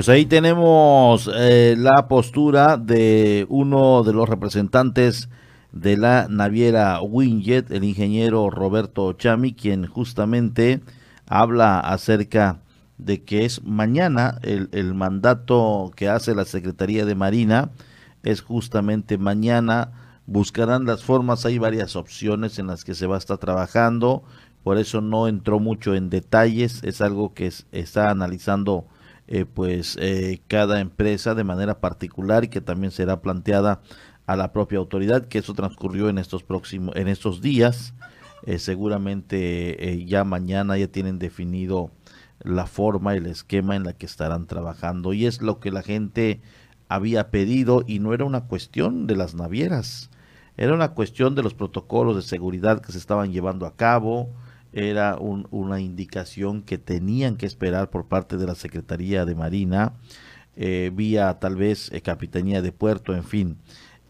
Pues ahí tenemos eh, la postura de uno de los representantes de la naviera Winjet, el ingeniero Roberto Chami, quien justamente habla acerca de que es mañana el, el mandato que hace la Secretaría de Marina, es justamente mañana, buscarán las formas, hay varias opciones en las que se va a estar trabajando, por eso no entró mucho en detalles, es algo que está analizando eh, pues eh, cada empresa de manera particular y que también será planteada a la propia autoridad que eso transcurrió en estos próximos en estos días. Eh, seguramente ya mañana ya tienen definido la forma el esquema en la que estarán trabajando. Y es lo que la gente había pedido y no era una cuestión de las navieras era una cuestión de los protocolos de seguridad que se estaban llevando a cabo era una indicación que tenían que esperar por parte de la Secretaría de Marina, eh, vía tal vez eh, Capitanía de Puerto, en fin.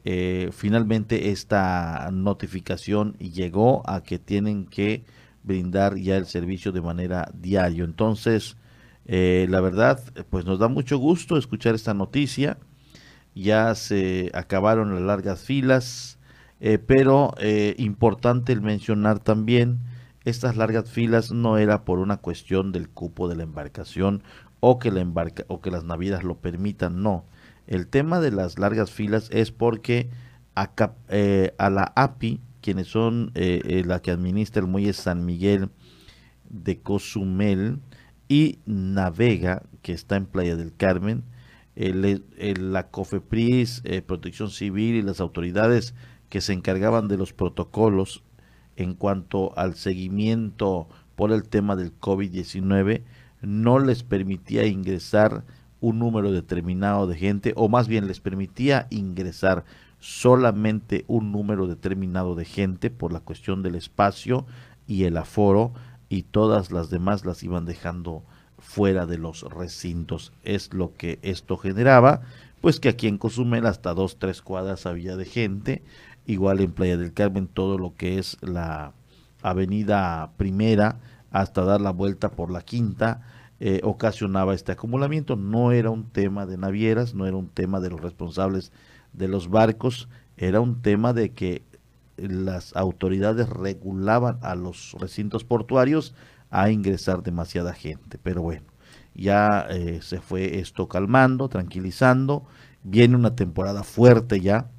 Eh, finalmente esta notificación llegó a que tienen que brindar ya el servicio de manera diario. Entonces, la verdad, pues nos da mucho gusto escuchar esta noticia. Ya se acabaron las largas filas, pero importante el mencionar también estas largas filas no era por una cuestión del cupo de la embarcación o que, la embarca, o que las navieras lo permitan, no. El tema de las largas filas es porque a, eh, la API, quienes son eh, eh, la que administra el muelle San Miguel de Cozumel y Navega, que está en Playa del Carmen, la COFEPRIS, Protección Civil y las autoridades que se encargaban de los protocolos en cuanto al seguimiento por el tema del COVID-19 no les permitía ingresar un número determinado de gente o más bien les permitía ingresar solamente un número determinado de gente por la cuestión del espacio y el aforo y todas las demás las iban dejando fuera de los recintos. Es lo que esto generaba, pues que aquí en Cozumel hasta dos, tres cuadras había de gente, igual en Playa del Carmen todo lo que es la avenida primera hasta dar la vuelta por la quinta eh, ocasionaba este acumulamiento. No era un tema de navieras, no era un tema de los responsables de los barcos, era un tema de que las autoridades regulaban a los recintos portuarios a ingresar demasiada gente. Pero bueno, ya eh, se fue esto calmando, tranquilizando. Viene una temporada fuerte ya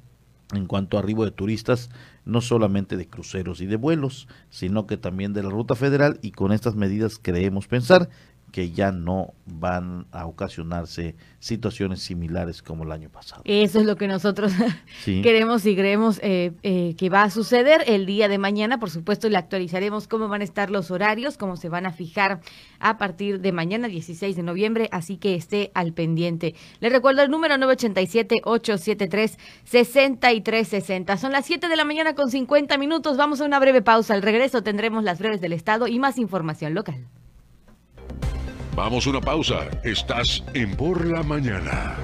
en cuanto a arribo de turistas, no solamente de cruceros y de vuelos, sino que también de la ruta federal y con estas medidas creemos pensar que ya no van a ocasionarse situaciones similares como el año pasado. Eso es lo que nosotros queremos y creemos eh, eh, que va a suceder el día de mañana. Por supuesto, le actualizaremos cómo van a estar los horarios, cómo se van a fijar a partir de mañana, 16 de noviembre, así que esté al pendiente. Le recuerdo el número 987-873-6360. Son las 7 de la mañana con 50 minutos. Vamos a una breve pausa. Al regreso tendremos las breves del Estado y más información local. Vamos a una pausa. Estás en Por la Mañana.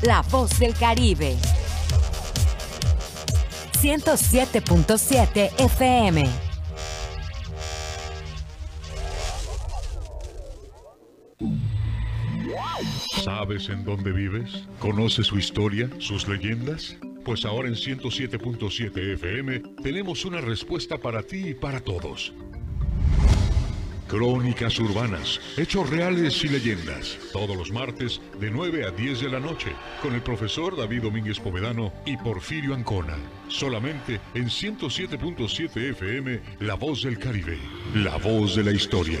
La voz del Caribe. 107.7 FM. ¿Sabes en dónde vives? ¿Conoces su historia, sus leyendas? Pues ahora en 107.7 FM tenemos una respuesta para ti y para todos. Crónicas urbanas, hechos reales y leyendas. Todos los martes de 9 a 10 de la noche con el profesor David Domínguez Povedano y Porfirio Ancona. Solamente en 107.7 FM, La Voz del Caribe, la voz de la historia.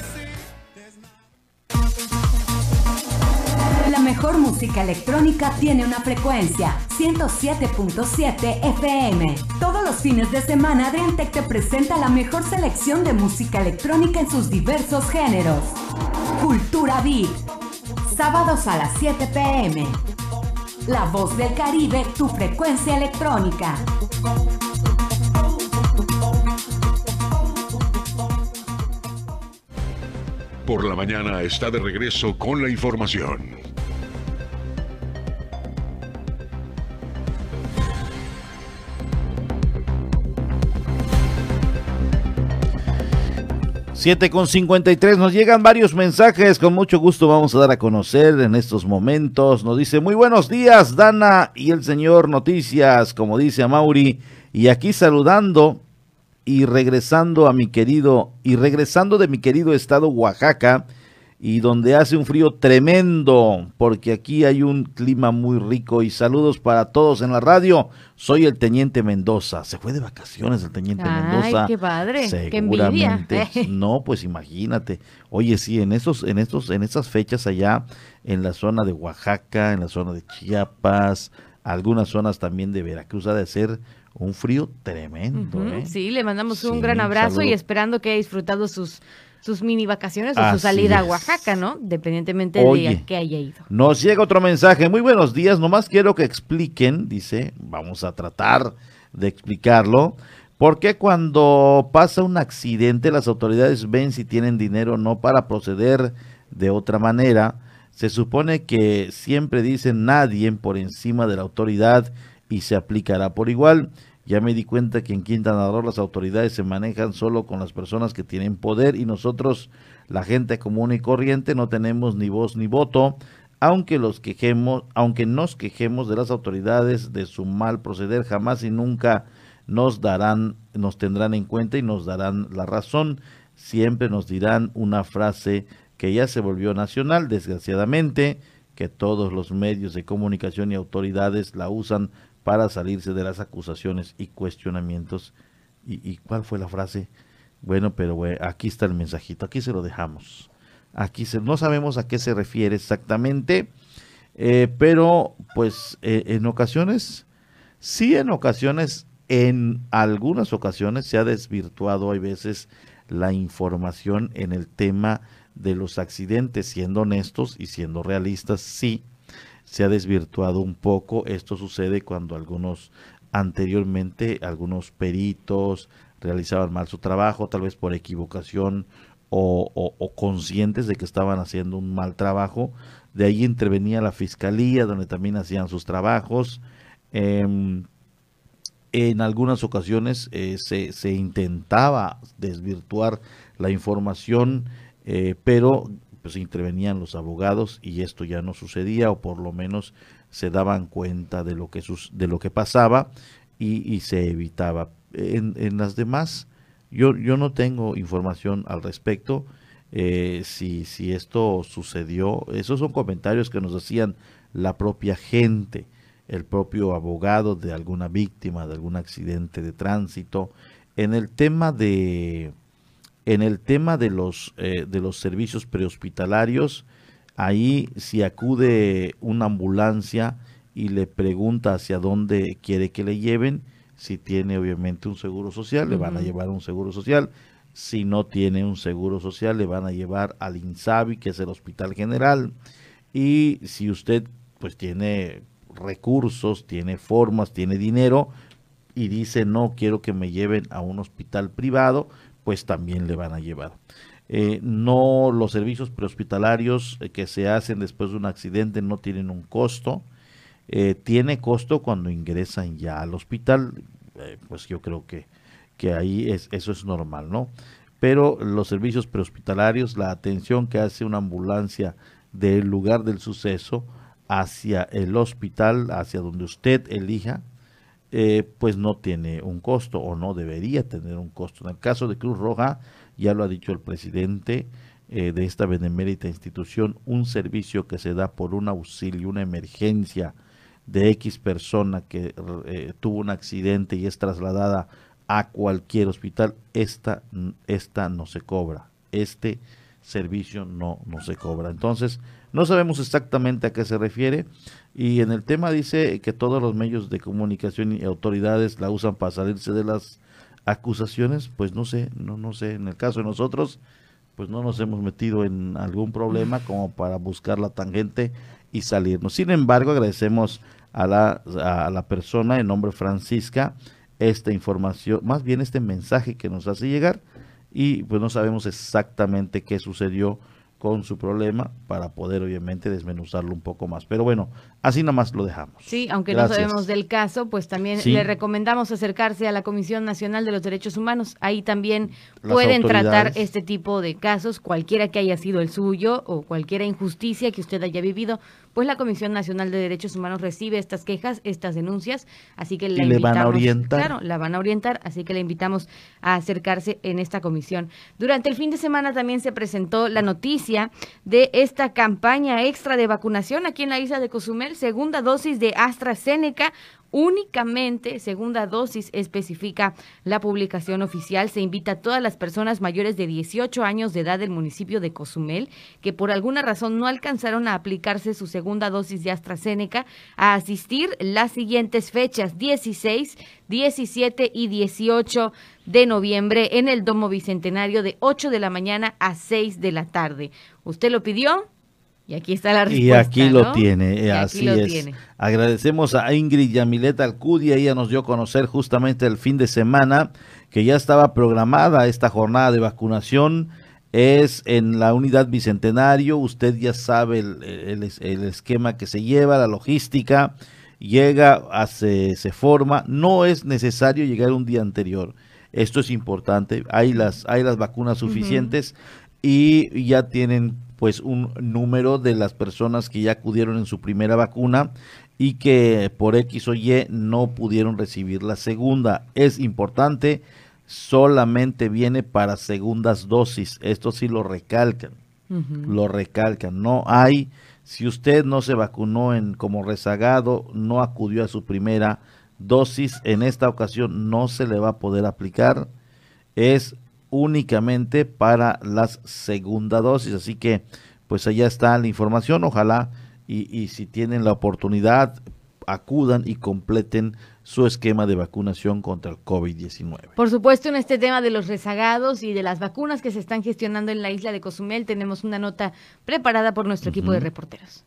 La mejor música electrónica tiene una frecuencia, 107.7 FM. Todos los fines de semana, Adriantec te presenta la mejor selección de música electrónica en sus diversos géneros. Cultura Beat. Sábados a las 7 pm. La voz del Caribe, tu frecuencia electrónica. Por la mañana está de regreso con la información. 7 con 53, nos llegan varios mensajes, con mucho gusto vamos a dar a conocer en estos momentos. Nos dice, muy buenos días, Dana y el señor Noticias, como dice a Mauri, y aquí saludando y regresando a mi querido, y regresando de mi querido estado Oaxaca, y donde hace un frío tremendo, porque aquí hay un clima muy rico. Y saludos para todos en la radio. Soy el Teniente Mendoza. Se fue de vacaciones el Teniente Mendoza. Ay, qué padre. Seguramente. Qué no, pues imagínate. Oye, sí, en estos, en estos, en estas fechas allá, en la zona de Oaxaca, en la zona de Chiapas, algunas zonas también de Veracruz, ha de ser un frío tremendo. ¿eh? Sí, le mandamos un gran abrazo y esperando que haya disfrutado sus sus mini vacaciones o su salida a Oaxaca, ¿no? Dependientemente de que haya ido. Nos llega otro mensaje. Muy buenos días, nomás quiero que expliquen, dice, vamos a tratar de explicarlo. ¿Por qué cuando pasa un accidente las autoridades ven si tienen dinero o no para proceder de otra manera? Se supone que siempre dicen nadie por encima de la autoridad y se aplicará por igual. Ya me di cuenta que en Quintana Roo las autoridades se manejan solo con las personas que tienen poder y nosotros, la gente común y corriente, no tenemos ni voz ni voto, aunque los quejemos, aunque nos quejemos de las autoridades de su mal proceder, jamás y nunca nos darán, nos tendrán en cuenta y nos darán la razón. Siempre nos dirán una frase que ya se volvió nacional, desgraciadamente, que todos los medios de comunicación y autoridades la usan para salirse de las acusaciones y cuestionamientos. ¿Y, cuál fue la frase? Bueno, pero aquí está el mensajito, aquí se lo dejamos. Aquí se, no sabemos a qué se refiere exactamente, eh, pero pues eh, en ocasiones, sí en ocasiones, en algunas ocasiones se ha desvirtuado, hay veces, la información en el tema de los accidentes, siendo honestos y siendo realistas, sí, se ha desvirtuado un poco. Esto sucede cuando algunos anteriormente, algunos peritos realizaban mal su trabajo, tal vez por equivocación o, conscientes de que estaban haciendo un mal trabajo. De ahí intervenía la fiscalía, donde también hacían sus trabajos. Em, en algunas ocasiones eh, se, se, intentaba desvirtuar la información, eh, pero pues intervenían los abogados y esto ya no sucedía o por lo menos se daban cuenta de lo que, de lo que pasaba y, se evitaba. En, en, las demás, yo, yo no tengo información al respecto. Eh, si, si esto sucedió, esos son comentarios que nos hacían la propia gente, el propio abogado de alguna víctima, de algún accidente de tránsito. En el tema de, en el tema de los, eh, de los servicios prehospitalarios, ahí si acude una ambulancia y le pregunta hacia dónde quiere que le lleven, si tiene obviamente un seguro social, le van a llevar un seguro social. Si no tiene un seguro social, le van a llevar al INSABI, que es el Hospital General. Y si usted pues tiene recursos, tiene formas, tiene dinero y dice no quiero que me lleven a un hospital privado, pues también le van a llevar. Eh, no los servicios prehospitalarios eh, que se hacen después de un accidente no tienen un costo. Eh, tiene costo cuando ingresan ya al hospital, pues yo creo que, que ahí es, eso es normal, ¿no? Pero los servicios prehospitalarios, la atención que hace una ambulancia del lugar del suceso hacia el hospital, hacia donde usted elija, pues no tiene un costo o no debería tener un costo. En el caso de Cruz Roja, ya lo ha dicho el presidente eh, de esta benemérita institución, un servicio que se da por un auxilio, una emergencia de X persona que eh, tuvo un accidente y es trasladada a cualquier hospital, esta, esta no se cobra, este servicio no, no se cobra. Entonces, no sabemos exactamente a qué se refiere y en el tema dice que todos los medios de comunicación y autoridades la usan para salirse de las acusaciones, pues no sé, no, no sé, en el caso de nosotros, pues no nos hemos metido en algún problema como para buscar la tangente y salirnos. Sin embargo, agradecemos a la, a la persona en nombre Francisca esta información, más bien este mensaje que nos hace llegar y pues no sabemos exactamente qué sucedió con su problema para poder obviamente desmenuzarlo un poco más. Pero bueno, así nomás lo dejamos. Sí, aunque no sabemos del caso, pues también le recomendamos acercarse a la Comisión Nacional de los Derechos Humanos. Ahí también pueden tratar este tipo de casos, cualquiera que haya sido el suyo o cualquier injusticia que usted haya vivido, pues la Comisión Nacional de Derechos Humanos recibe estas quejas, estas denuncias, así que le, van a orientar. Claro, la van a orientar, así que le invitamos a acercarse en esta comisión. Durante el fin de semana también se presentó la noticia de esta campaña extra de vacunación aquí en la isla de Cozumel, segunda dosis de AstraZeneca, únicamente segunda dosis especifica la publicación oficial. Se invita a todas las personas mayores de 18 años de edad del municipio de Cozumel que por alguna razón no alcanzaron a aplicarse su segunda dosis de AstraZeneca a asistir las siguientes fechas 16, 17 y 18 de noviembre en el Domo Bicentenario de 8 de la mañana a 6 de la tarde. ¿Usted lo pidió? Y aquí está la respuesta. Y aquí lo tiene, así es. Agradecemos a Ingrid Yamilet Alcudia, ella nos dio a conocer justamente el fin de semana que ya estaba programada esta jornada de vacunación. Es en la unidad bicentenario, usted ya sabe el, esquema que se lleva, la logística, llega, hace, se forma, no es necesario llegar un día anterior. Esto es importante, hay las, hay las vacunas suficientes y ya tienen pues un número de las personas que ya acudieron en su primera vacuna y que por X o Y no pudieron recibir la segunda. Es importante, solamente viene para segundas dosis. Esto sí lo recalcan, lo recalcan. No hay, si usted no se vacunó en como rezagado, no acudió a su primera dosis, en esta ocasión no se le va a poder aplicar. Es únicamente para las segunda dosis. Así que, pues allá está la información. Ojalá y, y si tienen la oportunidad, acudan y completen su esquema de vacunación contra el COVID-19. Por supuesto, en este tema de los rezagados y de las vacunas que se están gestionando en la isla de Cozumel, tenemos una nota preparada por nuestro equipo de reporteros.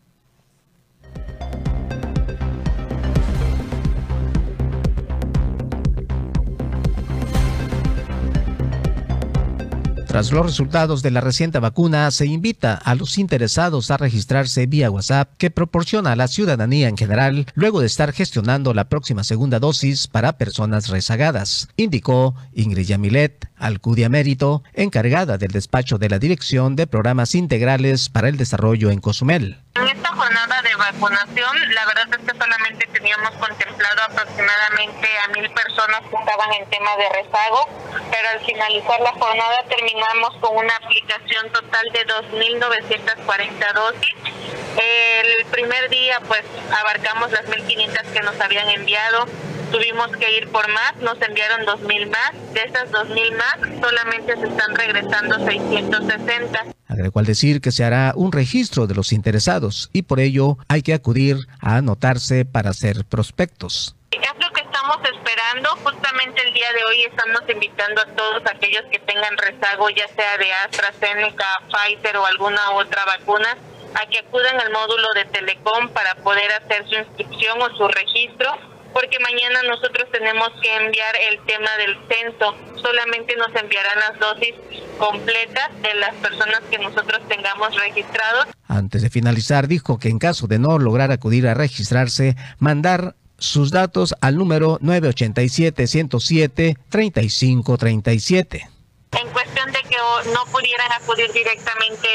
Tras los resultados de la reciente vacuna, se invita a los interesados a registrarse vía WhatsApp que proporciona a la ciudadanía en general luego de estar gestionando la próxima segunda dosis para personas rezagadas, indicó Ingrid Yamilet, Alcudia Mérito, encargada del despacho de la Dirección de Programas Integrales para el Desarrollo en Cozumel. Jornada de vacunación, la verdad es que solamente teníamos contemplado aproximadamente a mil personas que estaban en tema de rezago, pero al finalizar la jornada terminamos con una aplicación total de 2.940 dosis. El primer día pues abarcamos las 1.500 que nos habían enviado, tuvimos que ir por más, nos enviaron 2.000 más, de esas 2.000 más solamente se están regresando 660. Agregó al decir que se hará un registro de los interesados y por ello hay que acudir a anotarse para hacer prospectos. Es lo que estamos esperando. Justamente el día de hoy estamos invitando a todos aquellos que tengan rezago, ya sea de AstraZeneca, Pfizer o alguna otra vacuna, a que acudan al módulo de Telecom para poder hacer su inscripción o su registro porque mañana nosotros tenemos que enviar el tema del censo. Solamente nos enviarán las dosis completas de las personas que nosotros tengamos registrados. Antes de finalizar, dijo que en caso de no lograr acudir a registrarse, mandar sus datos al número 987-107-3537. En cuestión de que no pudieran acudir directamente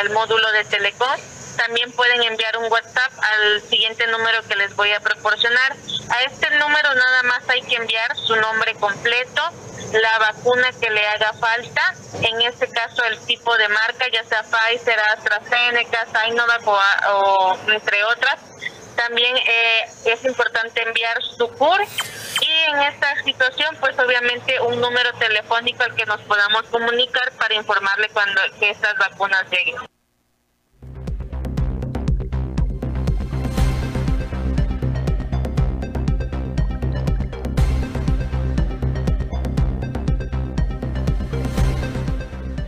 al módulo de Telecom, también pueden enviar un WhatsApp al siguiente número que les voy a proporcionar. A este número nada más hay que enviar su nombre completo, la vacuna que le haga falta, en este caso el tipo de marca, ya sea Pfizer, AstraZeneca, Sinovac o, o entre otras también eh, es importante enviar su CUR y en esta situación pues obviamente un número telefónico al que nos podamos comunicar para informarle cuando que estas vacunas lleguen.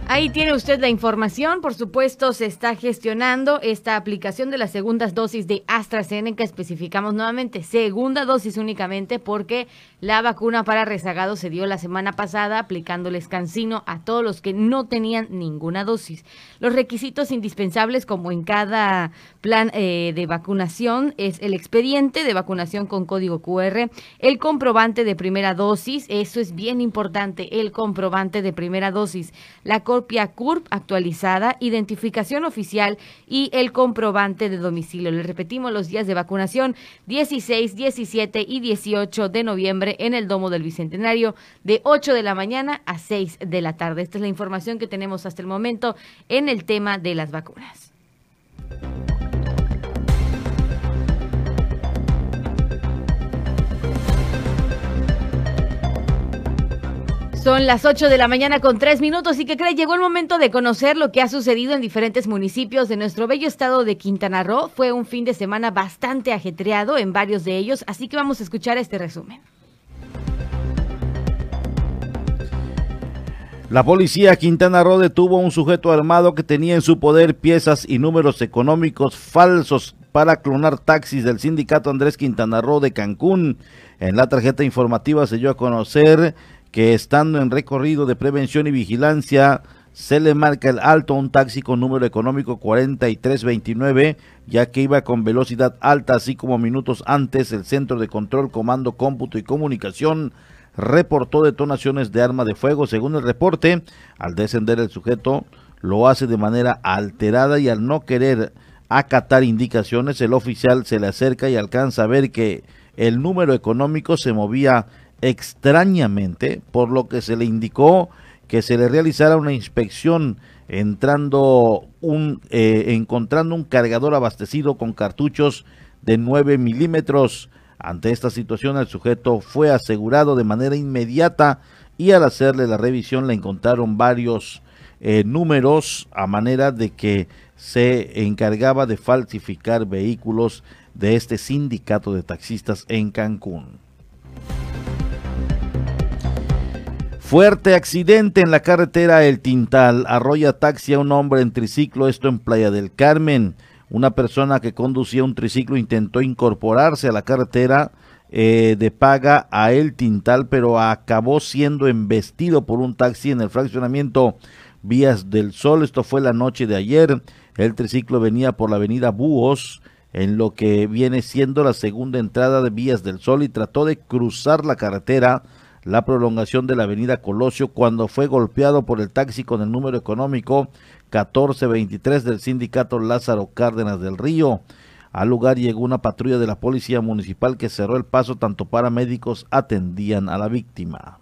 Ahí tiene usted la información. Por supuesto, se está gestionando esta aplicación de las segundas dosis de AstraZeneca. Especificamos nuevamente segunda dosis únicamente porque la vacuna para rezagados se dio la semana pasada aplicándoles cancino a todos los que no tenían ninguna dosis. Los requisitos indispensables, como en cada plan eh, de vacunación, es el expediente de vacunación con código QR, el comprobante de primera dosis, eso es bien importante, el comprobante de primera dosis, la copia CURP actualizada, identificación oficial y el comprobante de domicilio. Le repetimos los días de vacunación 16, 17 y 18 de noviembre en el Domo del Bicentenario de 8 de la mañana a 6 de la tarde. Esta es la información que tenemos hasta el momento en el tema de las vacunas. Son las 8 de la mañana con 3 minutos y que cree, llegó el momento de conocer lo que ha sucedido en diferentes municipios de nuestro bello estado de Quintana Roo. Fue un fin de semana bastante ajetreado en varios de ellos, así que vamos a escuchar este resumen. La policía Quintana Roo detuvo a un sujeto armado que tenía en su poder piezas y números económicos falsos para clonar taxis del sindicato Andrés Quintana Roo de Cancún. En la tarjeta informativa se dio a conocer que estando en recorrido de prevención y vigilancia, se le marca el alto a un taxi con número económico 4329, ya que iba con velocidad alta, así como minutos antes el Centro de Control, Comando, Cómputo y Comunicación reportó detonaciones de arma de fuego. Según el reporte, al descender el sujeto lo hace de manera alterada y al no querer acatar indicaciones, el oficial se le acerca y alcanza a ver que el número económico se movía extrañamente, por lo que se le indicó que se le realizara una inspección entrando un, eh, encontrando un cargador abastecido con cartuchos de 9 milímetros. Ante esta situación el sujeto fue asegurado de manera inmediata y al hacerle la revisión le encontraron varios eh, números a manera de que se encargaba de falsificar vehículos de este sindicato de taxistas en Cancún. Fuerte accidente en la carretera El Tintal. Arrolla taxi a un hombre en triciclo, esto en Playa del Carmen. Una persona que conducía un triciclo intentó incorporarse a la carretera eh, de paga a El Tintal, pero acabó siendo embestido por un taxi en el fraccionamiento Vías del Sol. Esto fue la noche de ayer. El triciclo venía por la avenida Búhos, en lo que viene siendo la segunda entrada de Vías del Sol y trató de cruzar la carretera la prolongación de la avenida Colosio cuando fue golpeado por el taxi con el número económico 1423 del sindicato Lázaro Cárdenas del Río. Al lugar llegó una patrulla de la policía municipal que cerró el paso, tanto paramédicos atendían a la víctima.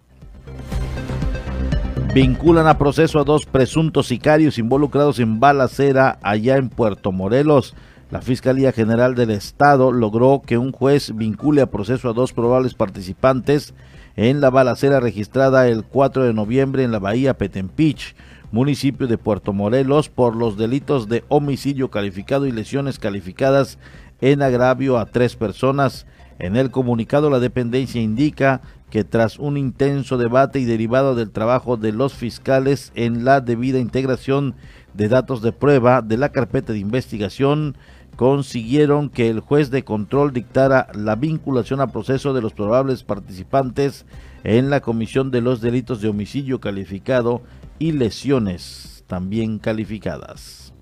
Vinculan a proceso a dos presuntos sicarios involucrados en balacera allá en Puerto Morelos. La Fiscalía General del Estado logró que un juez vincule a proceso a dos probables participantes en la balacera registrada el 4 de noviembre en la bahía Petempich, municipio de Puerto Morelos, por los delitos de homicidio calificado y lesiones calificadas en agravio a tres personas. En el comunicado la dependencia indica que tras un intenso debate y derivado del trabajo de los fiscales en la debida integración de datos de prueba de la carpeta de investigación, consiguieron que el juez de control dictara la vinculación a proceso de los probables participantes en la comisión de los delitos de homicidio calificado y lesiones también calificadas.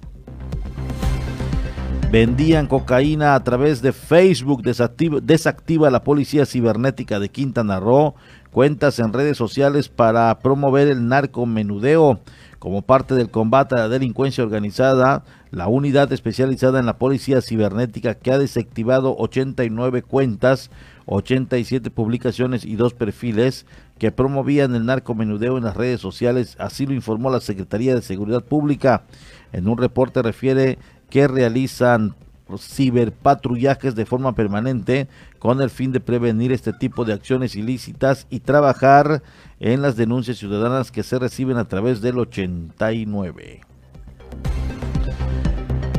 Vendían cocaína a través de Facebook, desactiva, la Policía Cibernética de Quintana Roo cuentas en redes sociales para promover el narcomenudeo. Como parte del combate a la delincuencia organizada, la unidad especializada en la Policía Cibernética que ha desactivado 89 cuentas, 87 publicaciones y dos perfiles que promovían el narcomenudeo en las redes sociales, así lo informó la Secretaría de Seguridad Pública. En un reporte refiere que realizan ciberpatrullajes de forma permanente con el fin de prevenir este tipo de acciones ilícitas y trabajar en las denuncias ciudadanas que se reciben a través del 89.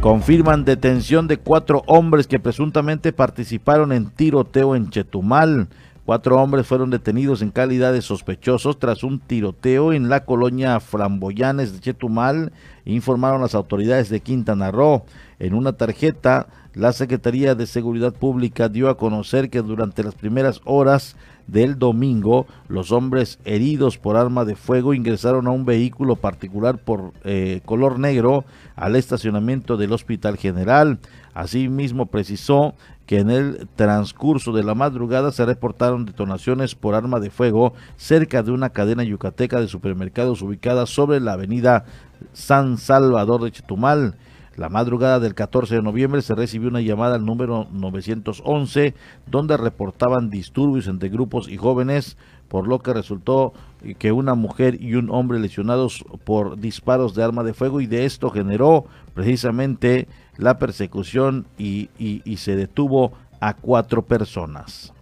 Confirman detención de cuatro hombres que presuntamente participaron en tiroteo en Chetumal. Cuatro hombres fueron detenidos en calidad de sospechosos tras un tiroteo en la colonia Flamboyanes de Chetumal, informaron las autoridades de Quintana Roo. En una tarjeta, la Secretaría de Seguridad Pública dio a conocer que durante las primeras horas del domingo, los hombres heridos por arma de fuego ingresaron a un vehículo particular por eh, color negro al estacionamiento del Hospital General. Asimismo, precisó que en el transcurso de la madrugada se reportaron detonaciones por arma de fuego cerca de una cadena yucateca de supermercados ubicada sobre la avenida San Salvador de Chetumal. La madrugada del 14 de noviembre se recibió una llamada al número 911 donde reportaban disturbios entre grupos y jóvenes, por lo que resultó que una mujer y un hombre lesionados por disparos de arma de fuego y de esto generó precisamente la persecución y, se detuvo a cuatro personas.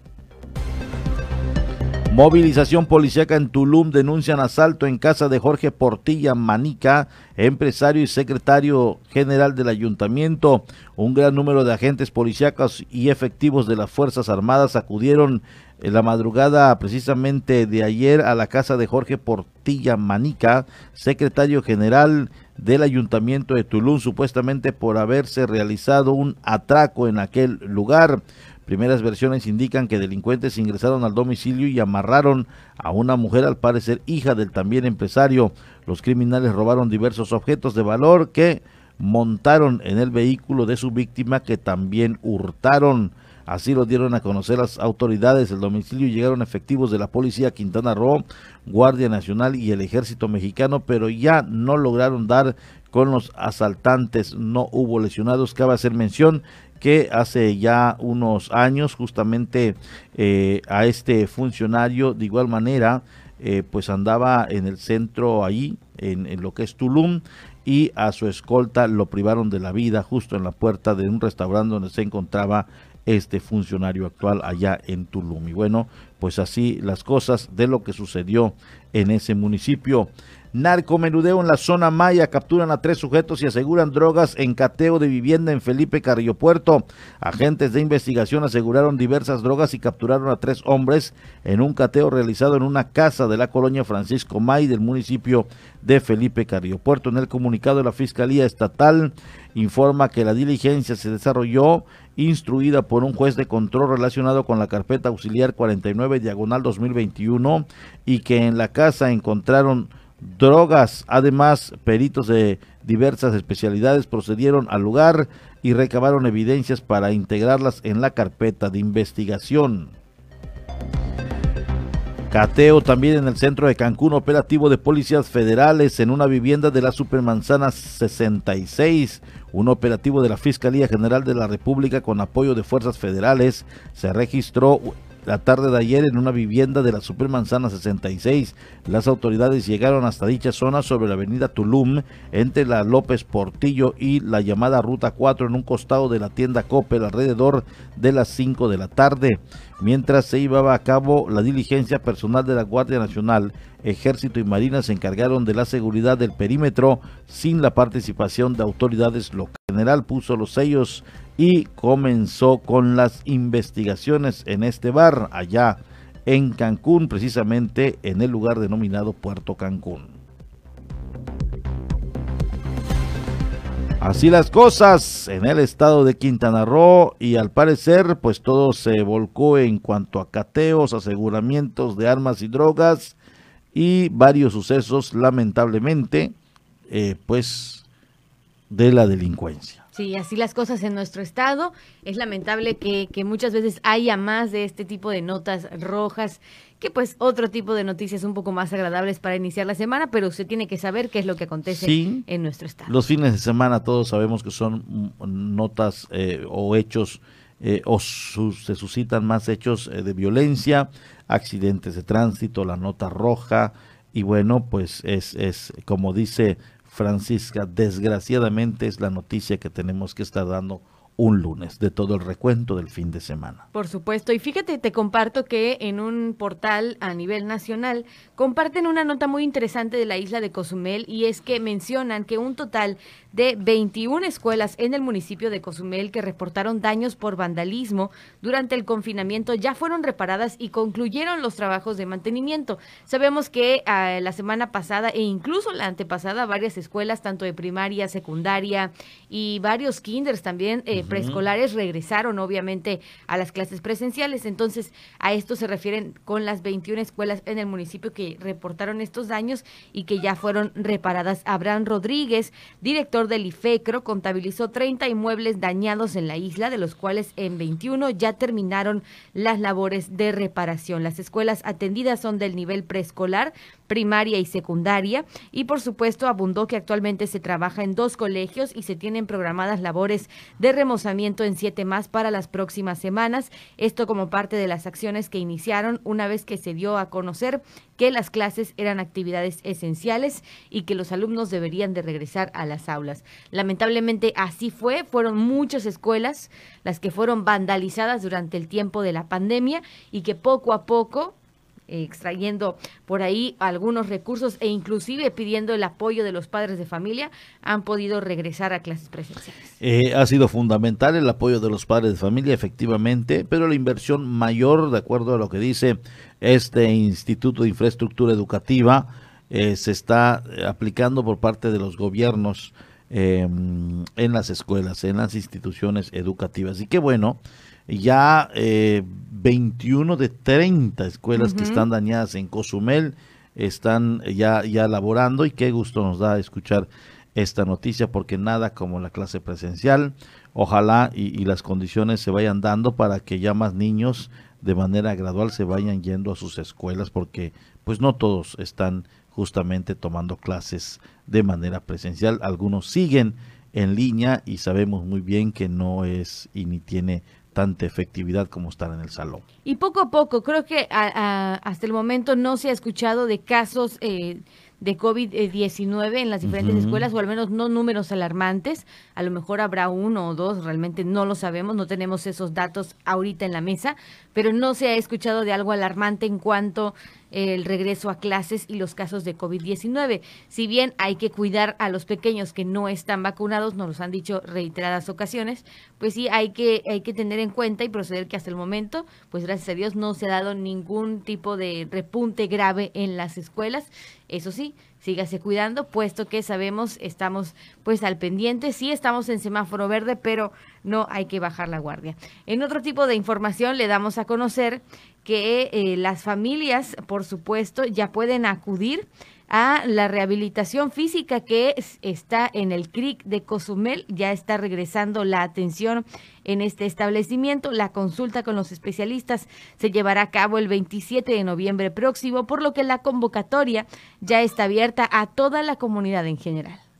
Movilización policíaca en Tulum denuncian asalto en casa de Jorge Portilla Manica, empresario y secretario general del ayuntamiento. Un gran número de agentes policíacos y efectivos de las Fuerzas Armadas acudieron en la madrugada precisamente de ayer a la casa de Jorge Portilla Manica, secretario general del ayuntamiento de Tulum, supuestamente por haberse realizado un atraco en aquel lugar. Primeras versiones indican que delincuentes ingresaron al domicilio y amarraron a una mujer, al parecer hija del también empresario. Los criminales robaron diversos objetos de valor que montaron en el vehículo de su víctima que también hurtaron. Así lo dieron a conocer las autoridades. del domicilio llegaron efectivos de la policía Quintana Roo, Guardia Nacional y el Ejército Mexicano, pero ya no lograron dar con los asaltantes. No hubo lesionados. Cabe hacer mención que hace ya unos años justamente eh, a este funcionario de igual manera eh, pues andaba en el centro ahí en, en, lo que es Tulum y a su escolta lo privaron de la vida justo en la puerta de un restaurante donde se encontraba este funcionario actual allá en Tulum. Y bueno, pues así las cosas de lo que sucedió en ese municipio. Narcomenudeo en la zona Maya. Capturan a tres sujetos y aseguran drogas en cateo de vivienda en Felipe Carrillo Puerto. Agentes de investigación aseguraron diversas drogas y capturaron a tres hombres en un cateo realizado en una casa de la colonia Francisco May del municipio de Felipe Carrillo Puerto. En el comunicado de la Fiscalía Estatal informa que la diligencia se desarrolló instruida por un juez de control relacionado con la carpeta auxiliar 49 diagonal 2021 y que en la casa encontraron drogas. Además, peritos de diversas especialidades procedieron al lugar y recabaron evidencias para integrarlas en la carpeta de investigación. Cateo también en el centro de Cancún, operativo de policías federales en una vivienda de la Supermanzana 66. Un operativo de la Fiscalía General de la República con apoyo de fuerzas federales se registró la tarde de ayer en una vivienda de la Supermanzana 66. Las autoridades llegaron hasta dicha zona sobre la avenida Tulum, entre la López Portillo y la llamada Ruta 4 en un costado de la tienda Coppel alrededor de las 5 de la tarde. Mientras se llevaba a cabo la diligencia personal de la Guardia Nacional, Ejército y Marina se encargaron de la seguridad del perímetro sin la participación de autoridades locales. General puso los sellos y comenzó con las investigaciones en este bar allá en Cancún, precisamente en el lugar denominado Puerto Cancún. Así las cosas en el estado de Quintana Roo y al parecer pues todo se volcó en cuanto a cateos, aseguramientos de armas y drogas y varios sucesos lamentablemente eh, pues de la delincuencia. Sí, así las cosas en nuestro estado. Es lamentable que, que muchas veces haya más de este tipo de notas rojas que pues otro tipo de noticias un poco más agradables para iniciar la semana, pero usted tiene que saber qué es lo que acontece en nuestro estado. Los fines de semana todos sabemos que son notas eh, o hechos eh, o se suscitan más hechos eh, de violencia, accidentes de tránsito, la nota roja y bueno, pues es, es como dice Francisca, desgraciadamente es la noticia que tenemos que estar dando un lunes de todo el recuento del fin de semana. Por supuesto, y fíjate, te comparto que en un portal a nivel nacional comparten una nota muy interesante de la isla de Cozumel y es que mencionan que un total de 21 escuelas en el municipio de Cozumel que reportaron daños por vandalismo durante el confinamiento ya fueron reparadas y concluyeron los trabajos de mantenimiento. Sabemos que ah, la semana pasada e incluso la antepasada varias escuelas, tanto de primaria, secundaria y varios kinders también eh, preescolares regresaron obviamente a las clases presenciales. Entonces a esto se refieren con las 21 escuelas en el municipio que reportaron estos daños y que ya fueron reparadas. Abraham Rodríguez, director del IFECRO contabilizó 30 inmuebles dañados en la isla, de los cuales en 21 ya terminaron las labores de reparación. Las escuelas atendidas son del nivel preescolar, primaria y secundaria y por supuesto abundó que actualmente se trabaja en dos colegios y se tienen programadas labores de remozamiento en siete más para las próximas semanas. Esto como parte de las acciones que iniciaron una vez que se dio a conocer que las clases eran actividades esenciales y que los alumnos deberían de regresar a las aulas. Lamentablemente así fue, fueron muchas escuelas las que fueron vandalizadas durante el tiempo de la pandemia y que poco a poco extrayendo por ahí algunos recursos e inclusive pidiendo el apoyo de los padres de familia, han podido regresar a clases presenciales. Eh, ha sido fundamental el apoyo de los padres de familia, efectivamente, pero la inversión mayor, de acuerdo a lo que dice este Instituto de Infraestructura Educativa, eh, se está aplicando por parte de los gobiernos em, en las escuelas, en las instituciones educativas. Y qué bueno, ya eh, 21 de 30 escuelas que están dañadas en Cozumel están ya, ya laborando y qué gusto nos da escuchar esta noticia porque nada como la clase presencial. Ojalá y, las condiciones se vayan dando para que ya más niños de manera gradual se vayan yendo a sus escuelas porque pues no todos están justamente tomando clases de manera presencial. Algunos siguen en línea y sabemos muy bien que no es y ni tiene tanta efectividad como estar en el salón. Y poco a poco, creo que hasta el momento no se ha escuchado de casos eh, de COVID-19 en las diferentes escuelas, o al menos no números alarmantes. A lo mejor habrá uno o dos, realmente no lo sabemos, no tenemos esos datos ahorita en la mesa, pero no se ha escuchado de algo alarmante en cuanto el regreso a clases y los casos de COVID-19. Si bien hay que cuidar a los pequeños que no están vacunados, nos los han dicho reiteradas ocasiones, pues sí hay que, hay que tener en cuenta y proceder que hasta el momento, pues gracias a Dios no se ha dado ningún tipo de repunte grave en las escuelas. Eso sí, sígase cuidando, puesto que sabemos, estamos pues al pendiente, sí estamos en semáforo verde, pero no hay que bajar la guardia. En otro tipo de información le damos a conocer que eh, las familias, por supuesto, ya pueden acudir a la rehabilitación física que está en el CRIC de Cozumel. Ya está regresando la atención en este establecimiento. La consulta con los especialistas se llevará a cabo el 27 de noviembre próximo, por lo que la convocatoria ya está abierta a toda la comunidad en general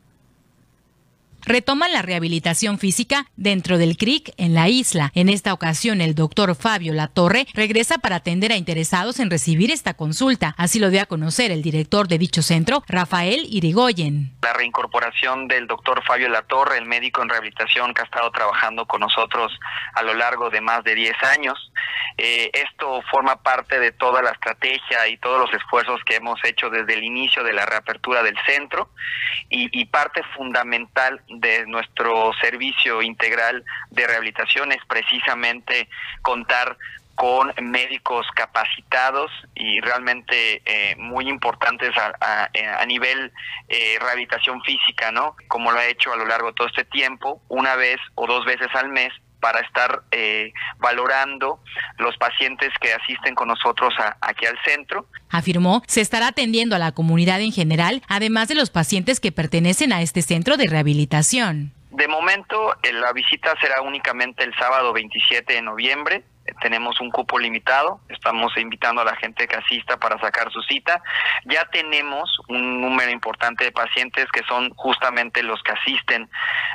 retoman la rehabilitación física dentro del CRIC en la isla. En esta ocasión, el doctor Fabio Latorre regresa para atender a interesados en recibir esta consulta. Así lo dio a conocer el director de dicho centro, Rafael Irigoyen. La reincorporación del doctor Fabio Latorre, el médico en rehabilitación que ha estado trabajando con nosotros a lo largo de más de 10 años. Eh, esto forma parte de toda la estrategia y todos los esfuerzos que hemos hecho desde el inicio de la reapertura del centro y, y parte fundamental de nuestro servicio integral de rehabilitación es precisamente contar con médicos capacitados y realmente eh, muy importantes a, a, nivel eh, rehabilitación física, ¿no? Como lo ha hecho a lo largo de todo este tiempo, una vez o dos veces al mes para estar eh, valorando los pacientes que asisten con nosotros aquí al centro. Afirmó, se estará atendiendo a la comunidad en general, además de los pacientes que pertenecen a este centro de rehabilitación. De momento, eh, la visita será únicamente el sábado 27 de noviembre tenemos un cupo limitado, estamos invitando a la gente que asista para sacar su cita. Ya tenemos un número importante de pacientes que son justamente los que asisten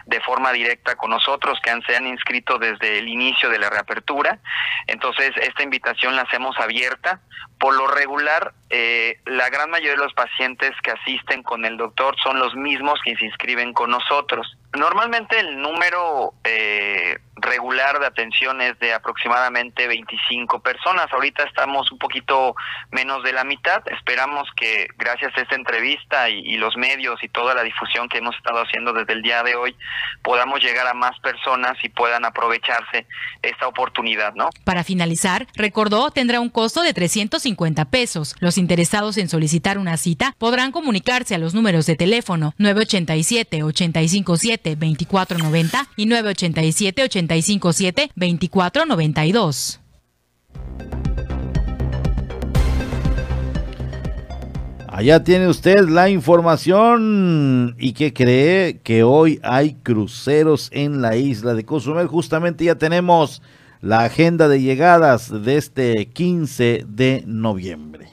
de forma directa con nosotros, que han, se han inscrito desde el inicio de la reapertura. Entonces, esta invitación la hacemos abierta. Por lo regular, eh, la gran mayoría de los pacientes que asisten con el doctor son los mismos que se inscriben con nosotros. Normalmente el número eh, regular de atención es de aproximadamente 25 personas. Ahorita estamos un poquito menos de la mitad. Esperamos que gracias a esta entrevista y, los medios y toda la difusión que hemos estado haciendo desde el día de hoy, podamos llegar a más personas y puedan aprovecharse esta oportunidad, ¿no? Para finalizar, recordó tendrá un costo de 350 pesos. Interesados en solicitar una cita podrán comunicarse a los números de teléfono 987 857 2490 y 987 80 957-2492. Allá tiene usted la información y que cree que hoy hay cruceros en la isla de Cozumel. Justamente ya tenemos la agenda de llegadas de este 15 de noviembre.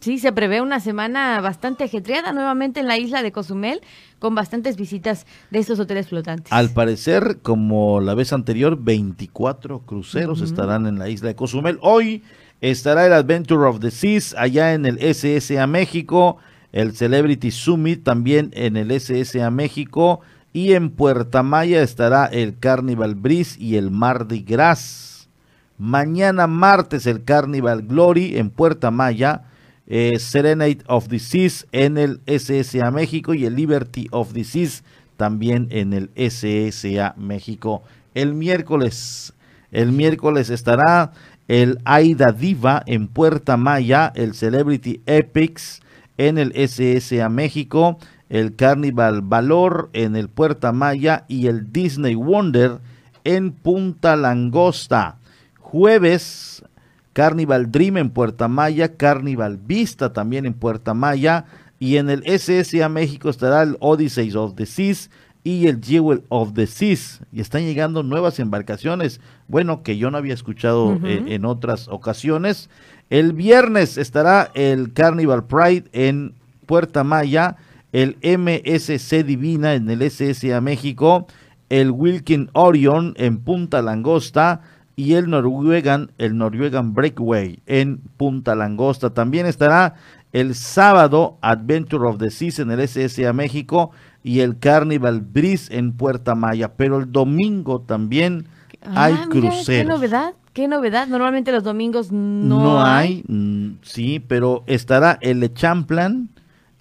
Sí, se prevé una semana bastante ajetreada nuevamente en la isla de Cozumel con bastantes visitas de estos hoteles flotantes. Al parecer, como la vez anterior, 24 cruceros estarán en la isla de Cozumel. Hoy estará el Adventure of the Seas allá en el SSA México, el Celebrity Summit también en el SSA México y en Puerta Maya estará el Carnival Breeze y el Mardi Gras. Mañana martes el Carnival Glory en Puerta Maya eh, Serenade of Seas en el SSA México y el Liberty of Seas también en el SSA México. El miércoles, el miércoles estará el Aida Diva en Puerta Maya, el Celebrity Epics en el SSA México, el Carnival Valor en el Puerta Maya y el Disney Wonder en Punta Langosta. Jueves Carnival Dream en Puerta Maya, Carnival Vista también en Puerta Maya y en el SSA México estará el Odyssey of the Seas y el Jewel of the Seas y están llegando nuevas embarcaciones, bueno que yo no había escuchado eh, en otras ocasiones. El viernes estará el Carnival Pride en Puerta Maya, el MSC Divina en el SSA México, el Wilkin Orion en Punta Langosta, y el Norwegian, el Norwegian Breakaway en Punta Langosta. También estará el sábado Adventure of the Seas en el SSA México y el Carnival Breeze en Puerta Maya. Pero el domingo también ah, hay cruceros. ¿Qué novedad? ¿Qué novedad? Normalmente los domingos no, no hay. Mm, sí, pero estará el Champlain,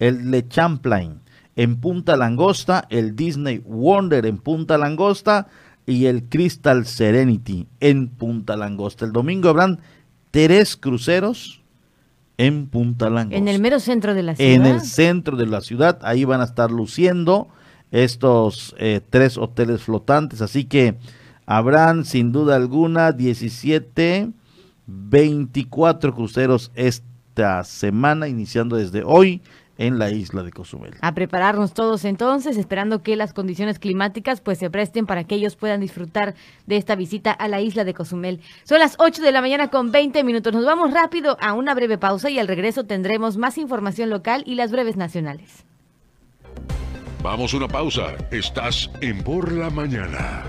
el Le Champlain en Punta Langosta, el Disney Wonder en Punta Langosta y el Crystal Serenity en Punta Langosta. El domingo habrán tres cruceros en Punta Langosta. En el mero centro de la ciudad. En el centro de la ciudad, ahí van a estar luciendo estos eh, tres hoteles flotantes, así que habrán sin duda alguna 17, 24 cruceros esta semana, iniciando desde hoy en la isla de Cozumel. A prepararnos todos entonces, esperando que las condiciones climáticas pues se presten para que ellos puedan disfrutar de esta visita a la isla de Cozumel. Son las 8 de la mañana con 20 minutos. Nos vamos rápido a una breve pausa y al regreso tendremos más información local y las breves nacionales. Vamos a una pausa. Estás en Por la Mañana.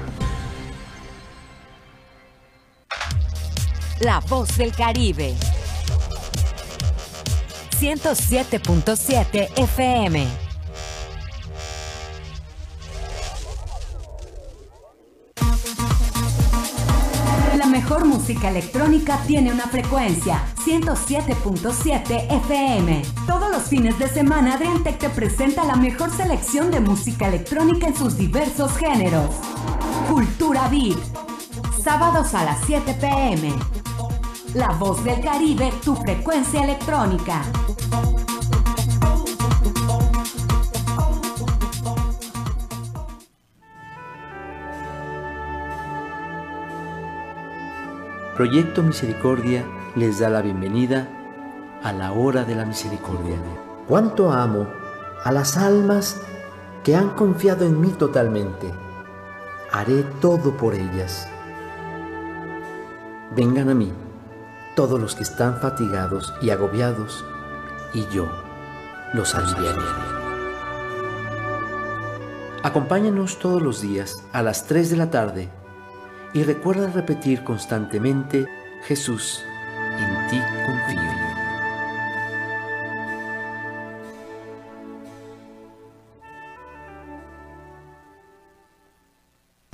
La voz del Caribe. 107.7 FM. La mejor música electrónica tiene una frecuencia 107.7 FM. Todos los fines de semana Adriantec te presenta la mejor selección de música electrónica en sus diversos géneros. Cultura Beat. Sábados a las 7 pm. La voz del Caribe, tu frecuencia electrónica. Proyecto Misericordia les da la bienvenida a la hora de la misericordia. Cuánto amo a las almas que han confiado en mí totalmente. Haré todo por ellas. Vengan a mí todos los que están fatigados y agobiados, y yo los aliviaré. Acompáñanos todos los días a las 3 de la tarde y recuerda repetir constantemente, Jesús, en ti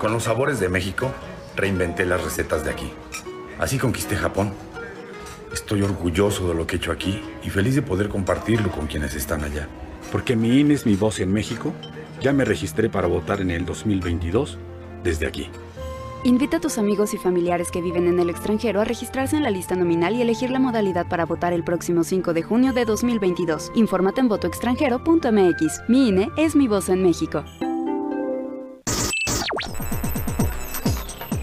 Con los sabores de México, reinventé las recetas de aquí. Así conquisté Japón Estoy orgulloso de lo que he hecho aquí y feliz de poder compartirlo con quienes están allá. Porque mi INE es mi voz en México, ya me registré para votar en el 2022 desde aquí. Invita a tus amigos y familiares que viven en el extranjero a registrarse en la lista nominal y elegir la modalidad para votar el próximo 5 de junio de 2022. Infórmate en votoextranjero.mx. Mi INE es mi voz en México.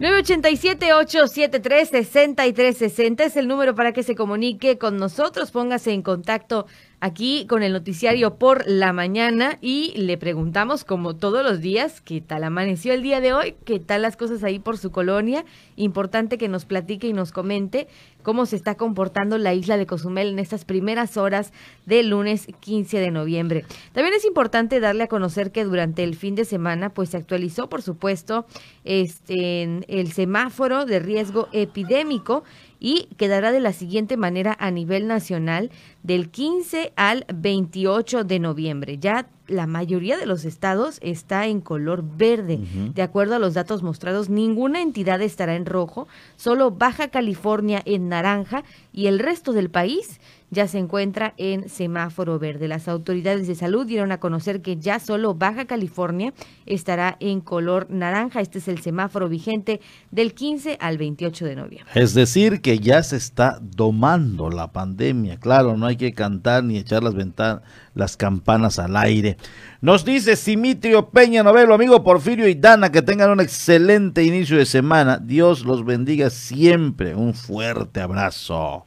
987-873-6360 es el número para que se comunique con nosotros. Póngase en contacto aquí con el noticiario por la mañana y le preguntamos como todos los días qué tal amaneció el día de hoy, qué tal las cosas ahí por su colonia. Importante que nos platique y nos comente cómo se está comportando la isla de Cozumel en estas primeras horas del lunes 15 de noviembre. También es importante darle a conocer que durante el fin de semana pues se actualizó por supuesto este el semáforo de riesgo epidémico y quedará de la siguiente manera a nivel nacional del 15 al 28 de noviembre. Ya la mayoría de los estados está en color verde. De acuerdo a los datos mostrados, ninguna entidad estará en rojo, solo Baja California en naranja y el resto del país ya se encuentra en semáforo verde. Las autoridades de salud dieron a conocer que ya solo Baja California estará en color naranja. Este es el semáforo vigente del 15 al 28 de noviembre. Es decir, que ya se está domando la pandemia. Claro, no hay que cantar ni echar las ventanas las campanas al aire. Nos dice Simitrio Peña Novelo, amigo Porfirio y Dana, que tengan un excelente inicio de semana. Dios los bendiga siempre. Un fuerte abrazo.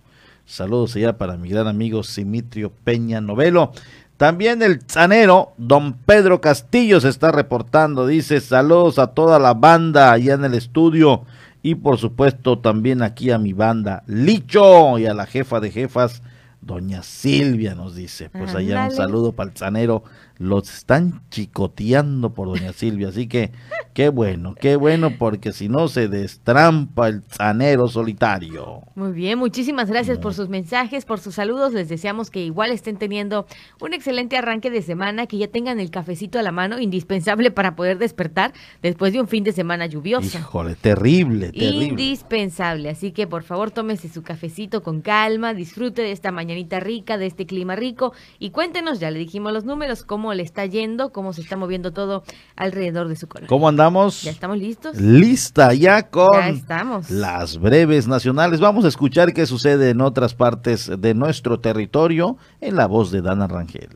Saludos allá para mi gran amigo Simitrio Peña Novelo. También el zanero, don Pedro Castillo, se está reportando. Dice saludos a toda la banda allá en el estudio. Y por supuesto también aquí a mi banda Licho y a la jefa de jefas, doña Silvia, nos dice. Pues allá un saludo para el zanero los están chicoteando por doña Silvia. Así que qué bueno, qué bueno, porque si no se destrampa el zanero solitario. Muy bien, muchísimas gracias por sus mensajes, por sus saludos. Les deseamos que igual estén teniendo un excelente arranque de semana, que ya tengan el cafecito a la mano, indispensable para poder despertar después de un fin de semana lluvioso. Híjole, terrible, terrible. Indispensable. Así que por favor tómese su cafecito con calma, disfrute de esta mañanita rica, de este clima rico y cuéntenos, ya le dijimos los números, cómo le está yendo, cómo se está moviendo todo alrededor de su corazón. ¿Cómo andamos? ¿Ya estamos listos? Lista ya con estamos. las breves nacionales. Vamos a escuchar qué sucede en otras partes de nuestro territorio en la voz de Dana Rangel.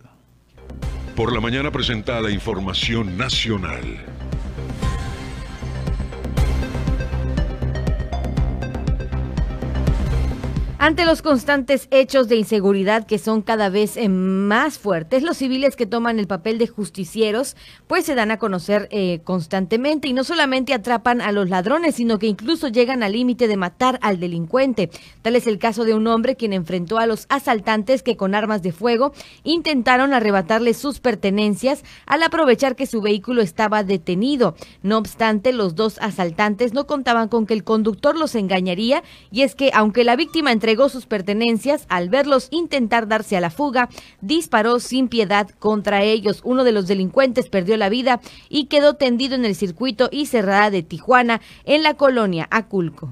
Por la mañana presentada información nacional. Ante los constantes hechos de inseguridad que son cada vez eh, más fuertes, los civiles que toman el papel de justicieros pues se dan a conocer eh, constantemente y no solamente atrapan a los ladrones, sino que incluso llegan al límite de matar al delincuente. Tal es el caso de un hombre quien enfrentó a los asaltantes que con armas de fuego intentaron arrebatarle sus pertenencias al aprovechar que su vehículo estaba detenido. No obstante, los dos asaltantes no contaban con que el conductor los engañaría y es que aunque la víctima entregó entregó sus pertenencias, al verlos intentar darse a la fuga, disparó sin piedad contra ellos. Uno de los delincuentes perdió la vida y quedó tendido en el circuito y cerrada de Tijuana, en la colonia Aculco.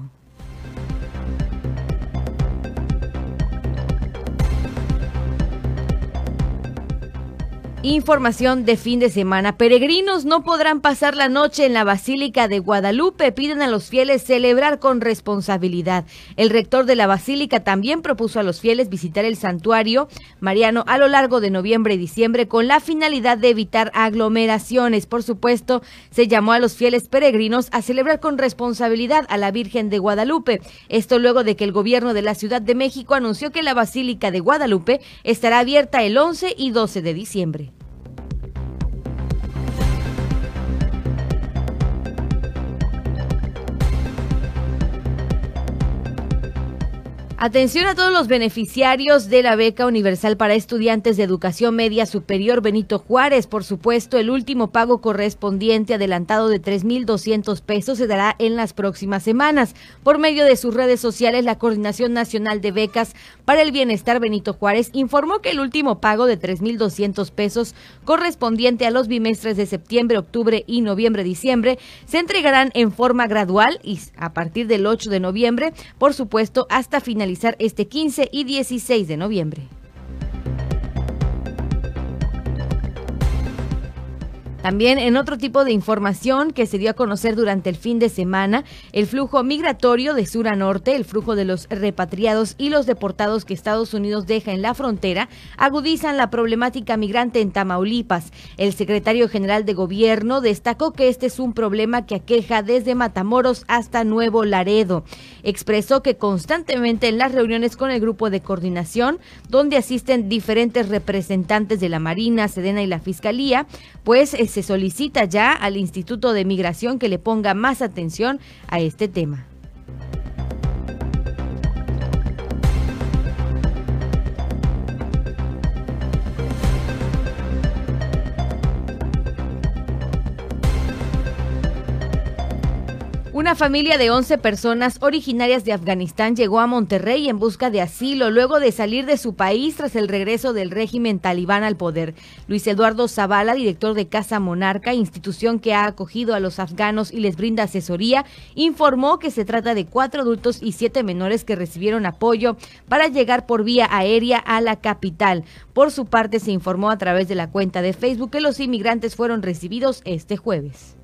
Información de fin de semana. Peregrinos no podrán pasar la noche en la Basílica de Guadalupe. Piden a los fieles celebrar con responsabilidad. El rector de la Basílica también propuso a los fieles visitar el santuario mariano a lo largo de noviembre y diciembre con la finalidad de evitar aglomeraciones. Por supuesto, se llamó a los fieles peregrinos a celebrar con responsabilidad a la Virgen de Guadalupe. Esto luego de que el gobierno de la Ciudad de México anunció que la Basílica de Guadalupe estará abierta el 11 y 12 de diciembre. Atención a todos los beneficiarios de la beca universal para estudiantes de educación media superior Benito Juárez. Por supuesto, el último pago correspondiente adelantado de 3.200 pesos se dará en las próximas semanas. Por medio de sus redes sociales, la Coordinación Nacional de Becas para el Bienestar Benito Juárez informó que el último pago de 3.200 pesos correspondiente a los bimestres de septiembre, octubre y noviembre-diciembre se entregarán en forma gradual y a partir del 8 de noviembre, por supuesto, hasta finalizar este 15 y 16 de noviembre. También en otro tipo de información que se dio a conocer durante el fin de semana, el flujo migratorio de sur a norte, el flujo de los repatriados y los deportados que Estados Unidos deja en la frontera, agudizan la problemática migrante en Tamaulipas. El secretario general de gobierno destacó que este es un problema que aqueja desde Matamoros hasta Nuevo Laredo. Expresó que constantemente en las reuniones con el grupo de coordinación, donde asisten diferentes representantes de la Marina, Sedena y la Fiscalía, pues se solicita ya al Instituto de Migración que le ponga más atención a este tema. Una familia de 11 personas originarias de Afganistán llegó a Monterrey en busca de asilo luego de salir de su país tras el regreso del régimen talibán al poder. Luis Eduardo Zavala, director de Casa Monarca, institución que ha acogido a los afganos y les brinda asesoría, informó que se trata de cuatro adultos y siete menores que recibieron apoyo para llegar por vía aérea a la capital. Por su parte, se informó a través de la cuenta de Facebook que los inmigrantes fueron recibidos este jueves.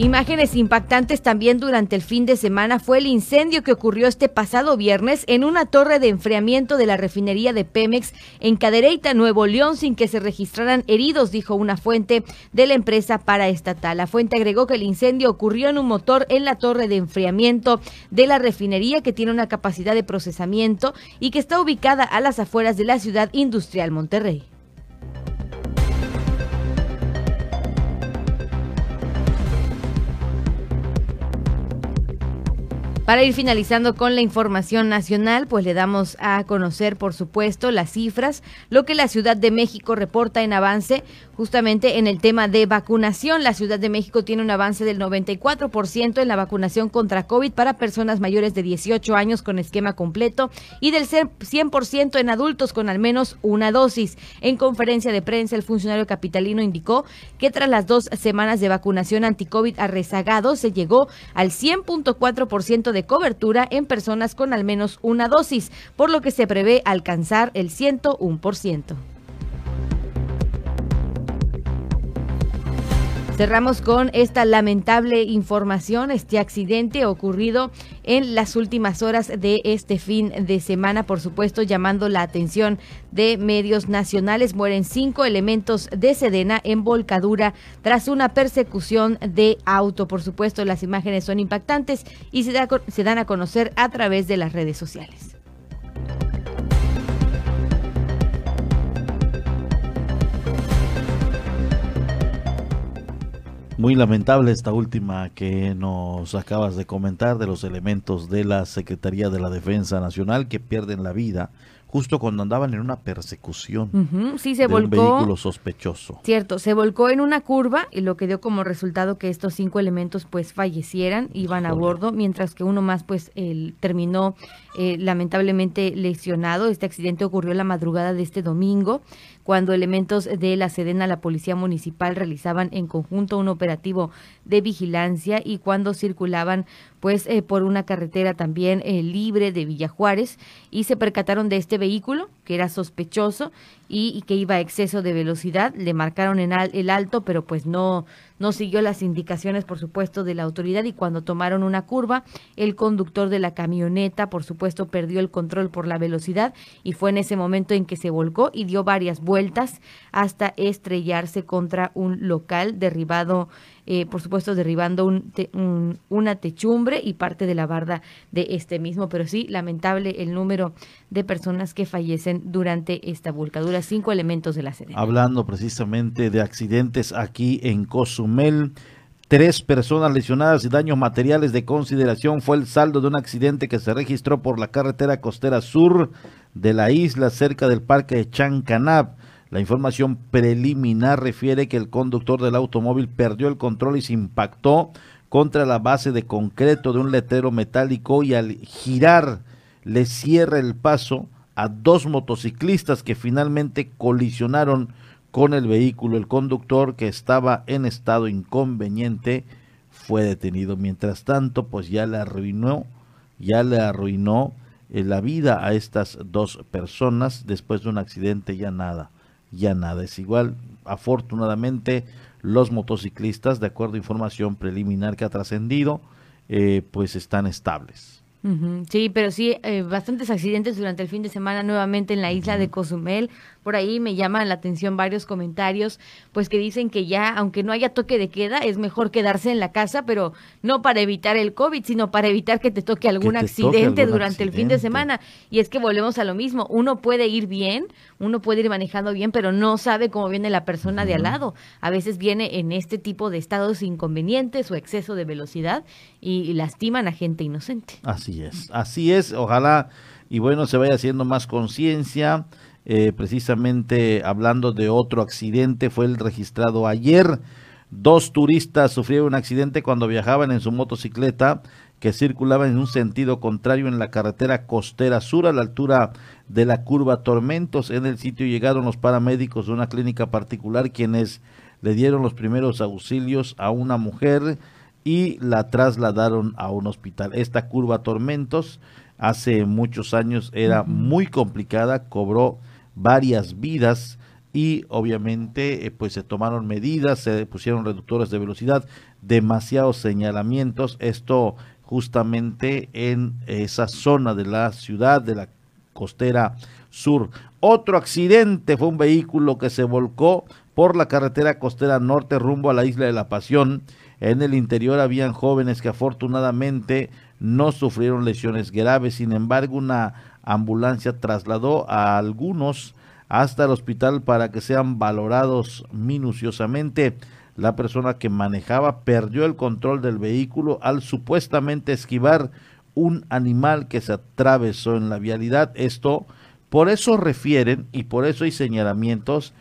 Imágenes impactantes también durante el fin de semana fue el incendio que ocurrió este pasado viernes en una torre de enfriamiento de la refinería de Pemex en Cadereyta, Nuevo León, sin que se registraran heridos, dijo una fuente de la empresa paraestatal. La fuente agregó que el incendio ocurrió en un motor en la torre de enfriamiento de la refinería que tiene una capacidad de procesamiento y que está ubicada a las afueras de la ciudad industrial Monterrey. Para ir finalizando con la información nacional, pues le damos a conocer, por supuesto, las cifras, lo que la Ciudad de México reporta en avance justamente en el tema de vacunación. La Ciudad de México tiene un avance del 94% en la vacunación contra COVID para personas mayores de 18 años con esquema completo y del 100% en adultos con al menos una dosis. En conferencia de prensa, el funcionario capitalino indicó que tras las dos semanas de vacunación anti-COVID a se llegó al 100.4% de de cobertura en personas con al menos una dosis, por lo que se prevé alcanzar el 101%. Cerramos con esta lamentable información, este accidente ocurrido en las últimas horas de este fin de semana, por supuesto, llamando la atención de medios nacionales. Mueren cinco elementos de Sedena en volcadura tras una persecución de auto. Por supuesto, las imágenes son impactantes y se, se dan a conocer a través de las redes sociales. Muy lamentable esta última que nos acabas de comentar de los elementos de la Secretaría de la Defensa Nacional que pierden la vida justo cuando andaban en una persecución sí, se de un vehículo sospechoso. Cierto, se volcó en una curva y lo que dio como resultado que estos cinco elementos pues fallecieran, iban a bordo, mientras que uno más pues terminó eh, lamentablemente lesionado. Este accidente ocurrió la madrugada de este domingo cuando elementos de la Sedena, la Policía Municipal, realizaban en conjunto un operativo de vigilancia y cuando circulaban pues eh, por una carretera también eh, libre de Villa Juárez y se percataron de este vehículo que era sospechoso y, que iba a exceso de velocidad. Le marcaron en el alto, pero pues no, no siguió las indicaciones, por supuesto, de la autoridad y cuando tomaron una curva, el conductor de la camioneta, por supuesto, perdió el control por la velocidad y fue en ese momento en que se volcó y dio varias vueltas hasta estrellarse contra un local derribado eh, por supuesto derribando un, una techumbre y parte de la barda de este mismo, pero sí lamentable el número de personas que fallecen durante esta volcadura, cinco elementos de la sede. Hablando precisamente de accidentes aquí en Cozumel, Tres personas lesionadas y daños materiales de consideración fue el saldo de un accidente que se registró por la carretera costera sur de la isla cerca del parque de Chancanab. La información preliminar refiere que el conductor del automóvil perdió el control y se impactó contra la base de concreto de un letrero metálico y al girar le cierra el paso a dos motociclistas que finalmente colisionaron con el vehículo. El conductor que estaba en estado inconveniente fue detenido. Mientras tanto, pues ya le arruinó, ya le arruinó eh, la vida a estas dos personas después de un accidente ya nada ya nada es igual. Afortunadamente, los motociclistas, de acuerdo a información preliminar que ha trascendido, eh, pues están estables. Sí, pero sí, eh, bastantes accidentes durante el fin de semana nuevamente en la isla de Cozumel. Por ahí me llaman la atención varios comentarios, pues que dicen que ya, aunque no haya toque de queda, es mejor quedarse en la casa, pero no para evitar el COVID, sino para evitar que te toque algún accidente durante el fin de semana. Y es que volvemos a lo mismo, uno puede ir bien, uno puede ir manejando bien, pero no sabe cómo viene la persona de al lado. A veces viene en este tipo de estados inconvenientes o exceso de velocidad y lastiman a gente inocente. Así es, así es, ojalá y bueno, se vaya haciendo más conciencia eh, precisamente hablando de otro accidente, fue el registrado ayer. Dos turistas sufrieron un accidente cuando viajaban en su motocicleta que circulaba en un sentido contrario en la carretera costera sur a la altura de la curva Tormentos. En el sitio llegaron los paramédicos de una clínica particular quienes le dieron los primeros auxilios a una mujer y la trasladaron a un hospital. Esta curva Tormentos hace muchos años era muy complicada, cobró varias vidas y obviamente eh, pues se tomaron medidas, se pusieron reductores de velocidad, demasiados señalamientos, esto justamente en esa zona de la ciudad, de la costera sur. Otro accidente fue un vehículo que se volcó por la carretera costera norte rumbo a la isla de la Pasión. En el interior habían jóvenes que afortunadamente no sufrieron lesiones graves, sin embargo una ambulancia trasladó a algunos hasta el hospital para que sean valorados minuciosamente. La persona que manejaba perdió el control del vehículo al supuestamente esquivar un animal que se atravesó en la vialidad. Esto, por eso refieren y por eso hay señalamientos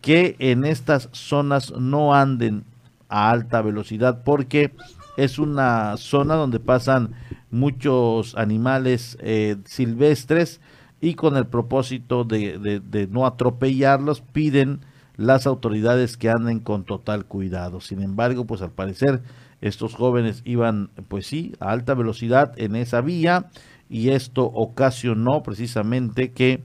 que en estas zonas no anden a alta velocidad porque es una zona donde pasan muchos animales eh, silvestres y con el propósito de, de, no atropellarlos piden las autoridades que anden con total cuidado. Sin embargo, pues al parecer estos jóvenes iban, pues sí, a alta velocidad en esa vía y esto ocasionó precisamente que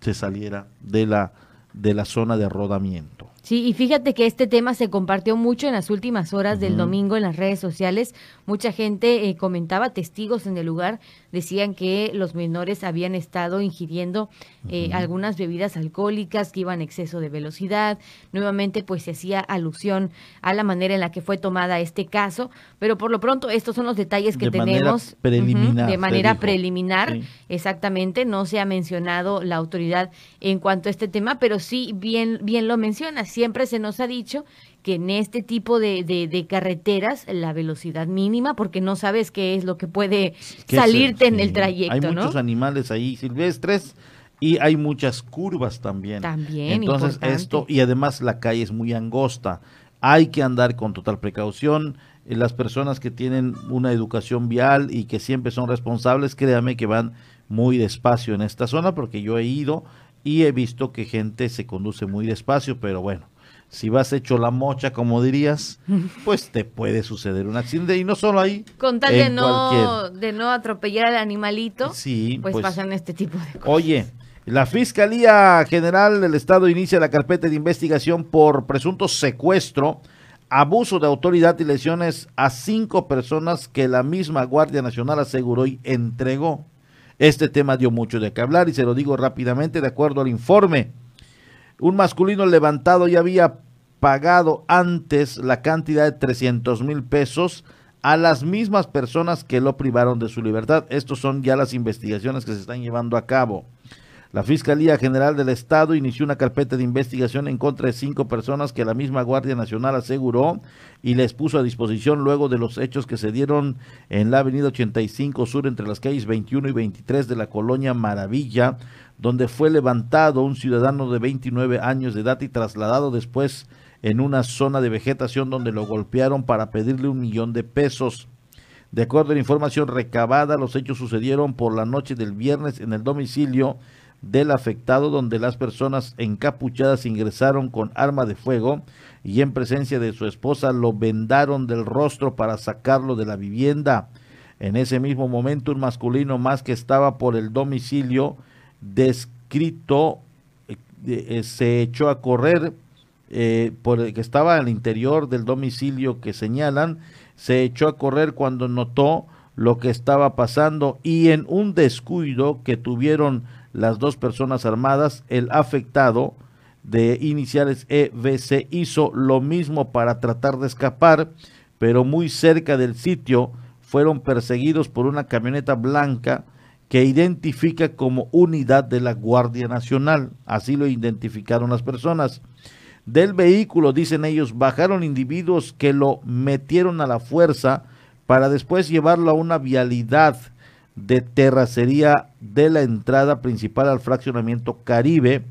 se saliera de la, de la zona de rodamiento. Sí, y fíjate que este tema se compartió mucho en las últimas horas del domingo en las redes sociales. Mucha gente eh, comentaba, testigos en el lugar decían que los menores habían estado ingiriendo eh, algunas bebidas alcohólicas que iban a exceso de velocidad. Nuevamente, pues se hacía alusión a la manera en la que fue tomada este caso, pero por lo pronto estos son los detalles que tenemos preliminar, de manera preliminar. Exactamente, no se ha mencionado la autoridad en cuanto a este tema, pero sí bien bien lo menciona. Siempre se nos ha dicho que en este tipo de, de, carreteras la velocidad mínima, porque no sabes qué es lo que puede salirte en el trayecto. Hay muchos animales ahí silvestres y hay muchas curvas también. También. Entonces esto, y además la calle es muy angosta. Hay que andar con total precaución. Eh, las personas que tienen una educación vial y que siempre son responsables, créame que van muy despacio en esta zona, porque yo he ido y he visto que gente se conduce muy despacio, pero bueno, si vas hecho la mocha, como dirías, pues te puede suceder un accidente. Y no solo ahí. Con tal de no, de no atropellar al animalito, sí, pues, pues, pasan este tipo de cosas. Oye, la Fiscalía General del Estado inicia la carpeta de investigación por presunto secuestro, abuso de autoridad y lesiones a cinco personas que la misma Guardia Nacional aseguró y entregó. Este tema dio mucho de qué hablar y se lo digo rápidamente de acuerdo al informe un masculino levantado ya había pagado antes la cantidad de 300 mil pesos a las mismas personas que lo privaron de su libertad. Estos son ya las investigaciones que se están llevando a cabo. La Fiscalía General del Estado inició una carpeta de investigación en contra de cinco personas que la misma Guardia Nacional aseguró y les puso a disposición luego de los hechos que se dieron en la Avenida 85 Sur entre las calles 21 y 23 de la colonia Maravilla, donde fue levantado un ciudadano de 29 años de edad y trasladado después en una zona de vegetación donde lo golpearon para pedirle un millón de pesos. De acuerdo a la información recabada, los hechos sucedieron por la noche del viernes en el domicilio del afectado donde las personas encapuchadas ingresaron con arma de fuego y en presencia de su esposa lo vendaron del rostro para sacarlo de la vivienda. En ese mismo momento un masculino más que estaba por el domicilio descrito eh, eh, se echó a correr eh, por que estaba al interior del domicilio que señalan, se echó a correr cuando notó lo que estaba pasando y en un descuido que tuvieron las dos personas armadas, el afectado de iniciales EBC hizo lo mismo para tratar de escapar, pero muy cerca del sitio fueron perseguidos por una camioneta blanca que identifica como unidad de la Guardia Nacional. Así lo identificaron las personas. Del vehículo, dicen ellos, bajaron individuos que lo metieron a la fuerza para después llevarlo a una vialidad de terracería de la entrada principal al fraccionamiento Caribe,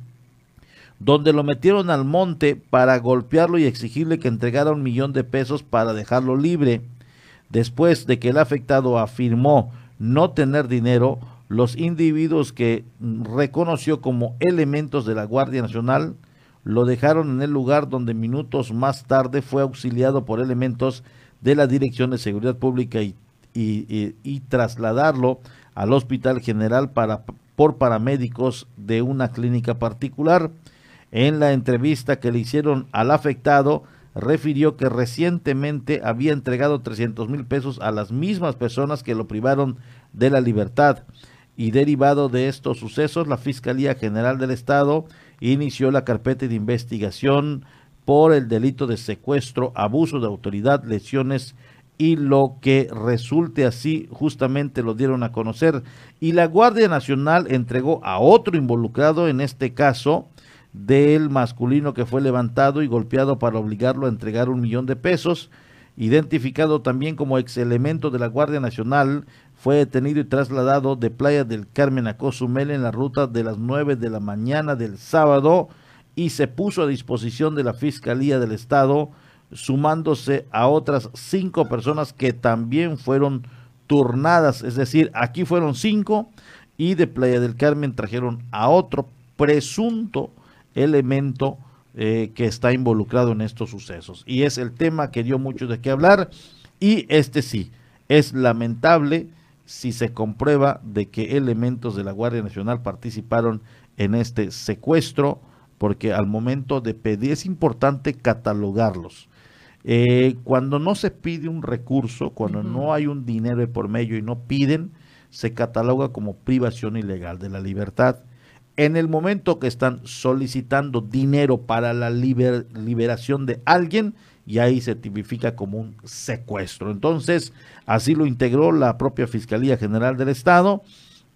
donde lo metieron al monte para golpearlo y exigirle que entregara un millón de pesos para dejarlo libre. Después de que el afectado afirmó no tener dinero, los individuos que reconoció como elementos de la Guardia Nacional lo dejaron en el lugar donde minutos más tarde fue auxiliado por elementos de la Dirección de Seguridad Pública y trasladarlo al Hospital General para, por paramédicos de una clínica particular. En la entrevista que le hicieron al afectado, refirió que recientemente había entregado 300 mil pesos a las mismas personas que lo privaron de la libertad. Y derivado de estos sucesos, la Fiscalía General del Estado inició la carpeta de investigación por el delito de secuestro, abuso de autoridad, lesiones y lo que resulte así justamente lo dieron a conocer. Y la Guardia Nacional entregó a otro involucrado en este caso del masculino que fue levantado y golpeado para obligarlo a entregar un millón de pesos identificado también como ex elemento de la Guardia Nacional fue detenido y trasladado de Playa del Carmen a Cozumel en la ruta de las 9 de la mañana del sábado y se puso a disposición de la Fiscalía del Estado sumándose a otras cinco personas que también fueron turnadas, es decir, aquí fueron cinco y de Playa del Carmen trajeron a otro presunto elemento eh, que está involucrado en estos sucesos. Y es el tema que dio mucho de qué hablar y este sí, es lamentable si se comprueba de que elementos de la Guardia Nacional participaron en este secuestro porque al momento de pedir es importante catalogarlos. Eh, cuando no se pide un recurso, cuando no hay un dinero por medio y no piden, se cataloga como privación ilegal de la libertad. En el momento que están solicitando dinero para la liberación de alguien, y ahí se tipifica como un secuestro. Entonces, así lo integró la propia Fiscalía General del Estado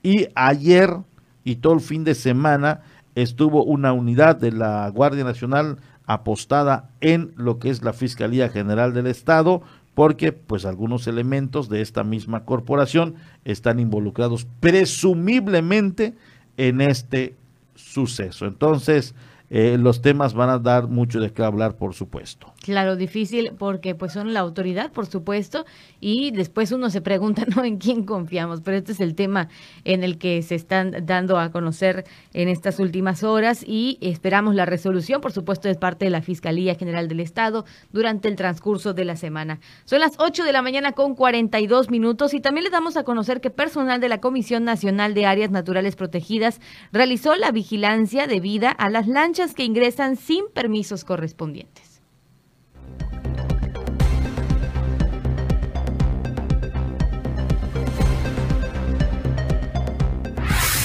y ayer y todo el fin de semana estuvo una unidad de la Guardia Nacional apostada en lo que es la Fiscalía General del Estado porque pues algunos elementos de esta misma corporación están involucrados presumiblemente en este suceso. Entonces, eh, los temas van a dar mucho de qué hablar, por supuesto. Claro, difícil porque pues son la autoridad, por supuesto, y después uno se pregunta, ¿no? ¿En quién confiamos? Pero este es el tema en el que se están dando a conocer en estas últimas horas y esperamos la resolución, por supuesto, de parte de la Fiscalía General del Estado durante el transcurso de la semana. Son las 8 de la mañana con 42 minutos y también les damos a conocer que personal de la Comisión Nacional de Áreas Naturales Protegidas realizó la vigilancia debida a las lanchas que ingresan sin permisos correspondientes.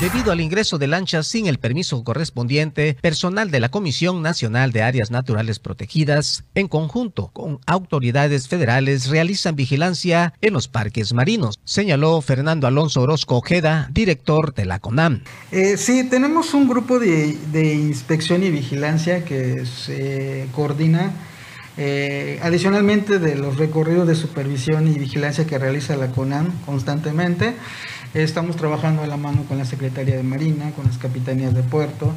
Debido al ingreso de lanchas sin el permiso correspondiente, personal de la Comisión Nacional de Áreas Naturales Protegidas, en conjunto con autoridades federales, realizan vigilancia en los parques marinos, señaló Fernando Alonso Orozco Ojeda, director de la CONAM. Eh, sí, tenemos un grupo de, inspección y vigilancia que se coordina eh, adicionalmente de los recorridos de supervisión y vigilancia que realiza la CONAM constantemente. Estamos trabajando a la mano con la Secretaría de Marina, con las capitanías de puerto,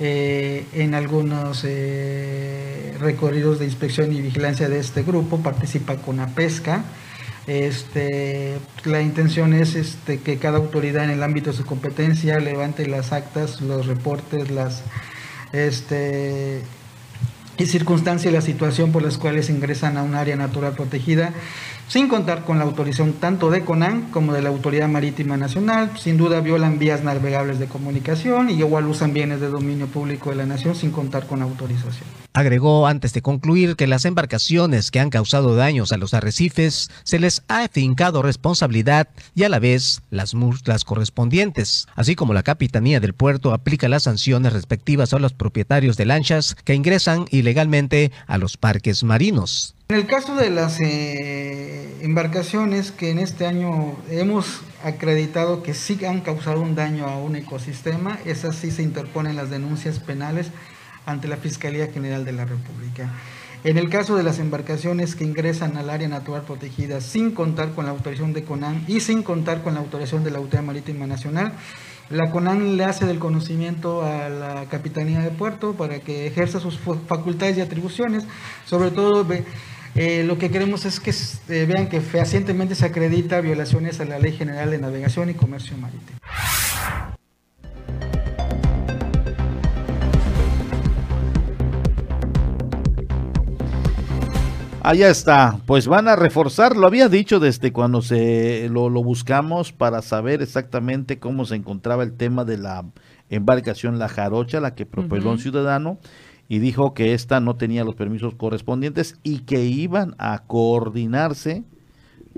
eh, en algunos eh, recorridos de inspección y vigilancia de este grupo, participa con la pesca. Este, la intención es este, que cada autoridad en el ámbito de su competencia levante las actas, los reportes, las este, y circunstancias y la situación por las cuales ingresan a un área natural protegida sin contar con la autorización tanto de CONAN como de la Autoridad Marítima Nacional. Sin duda violan vías navegables de comunicación y igual usan bienes de dominio público de la nación sin contar con autorización. Agregó antes de concluir que las embarcaciones que han causado daños a los arrecifes se les ha afincado responsabilidad y a la vez las multas correspondientes, así como la Capitanía del Puerto aplica las sanciones respectivas a los propietarios de lanchas que ingresan ilegalmente a los parques marinos. En el caso de las eh, embarcaciones que en este año hemos acreditado que sí han causado un daño a un ecosistema, esas sí se interponen las denuncias penales ante la Fiscalía General de la República. En el caso de las embarcaciones que ingresan al área natural protegida sin contar con la autorización de CONAN y sin contar con la autorización de la Autoridad Marítima Nacional, la CONAN le hace del conocimiento a la Capitanía de Puerto para que ejerza sus facultades y atribuciones, sobre todo eh, lo que queremos es que eh, vean que fehacientemente se acredita violaciones a la Ley General de Navegación y Comercio Marítimo. Allá está, pues van a reforzar, lo había dicho desde cuando se lo, buscamos para saber exactamente cómo se encontraba el tema de la embarcación La Jarocha, la que propeló un ciudadano, y dijo que esta no tenía los permisos correspondientes y que iban a coordinarse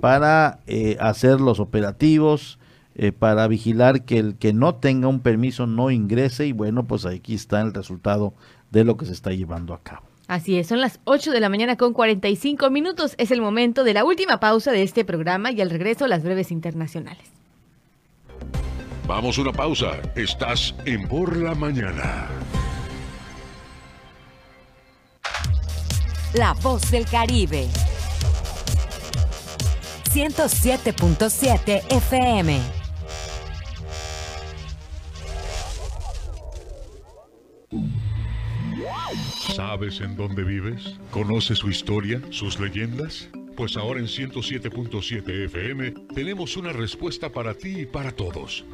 para eh, hacer los operativos, eh, para vigilar que el que no tenga un permiso no ingrese y bueno, pues aquí está el resultado de lo que se está llevando a cabo. Así es, son las 8 de la mañana con 45 minutos. Es el momento de la última pausa de este programa y al regreso las breves internacionales. Vamos a una pausa. Estás en Por la Mañana. La voz del Caribe. 107.7 FM. ¿Sabes en dónde vives? ¿Conoces su historia, sus leyendas? Pues ahora en 107.7 FM tenemos una respuesta para ti y para todos.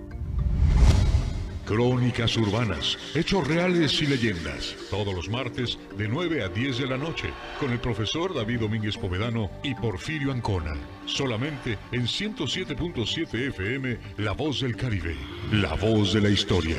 Crónicas Urbanas, Hechos Reales y Leyendas, todos los martes de 9 a 10 de la noche, con el profesor David Domínguez Povedano y Porfirio Ancona, solamente en 107.7 FM, La Voz del Caribe, la voz de la historia.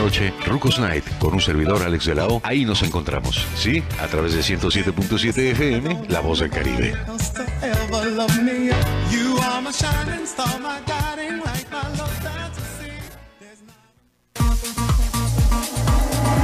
noche, Rucos Night, con un servidor Alex de la. Ahí nos encontramos, ¿sí? A través de 107.7 FM, La Voz del Caribe.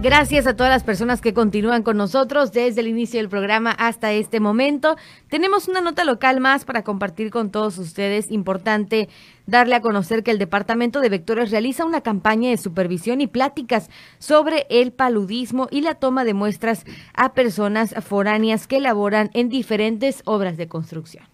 Gracias a todas las personas que continúan con nosotros desde el inicio del programa hasta este momento. Tenemos una nota local más para compartir con todos ustedes. Importante darle a conocer que el Departamento de Vectores realiza una campaña de supervisión y pláticas sobre el paludismo y la toma de muestras a personas foráneas que laboran en diferentes obras de construcción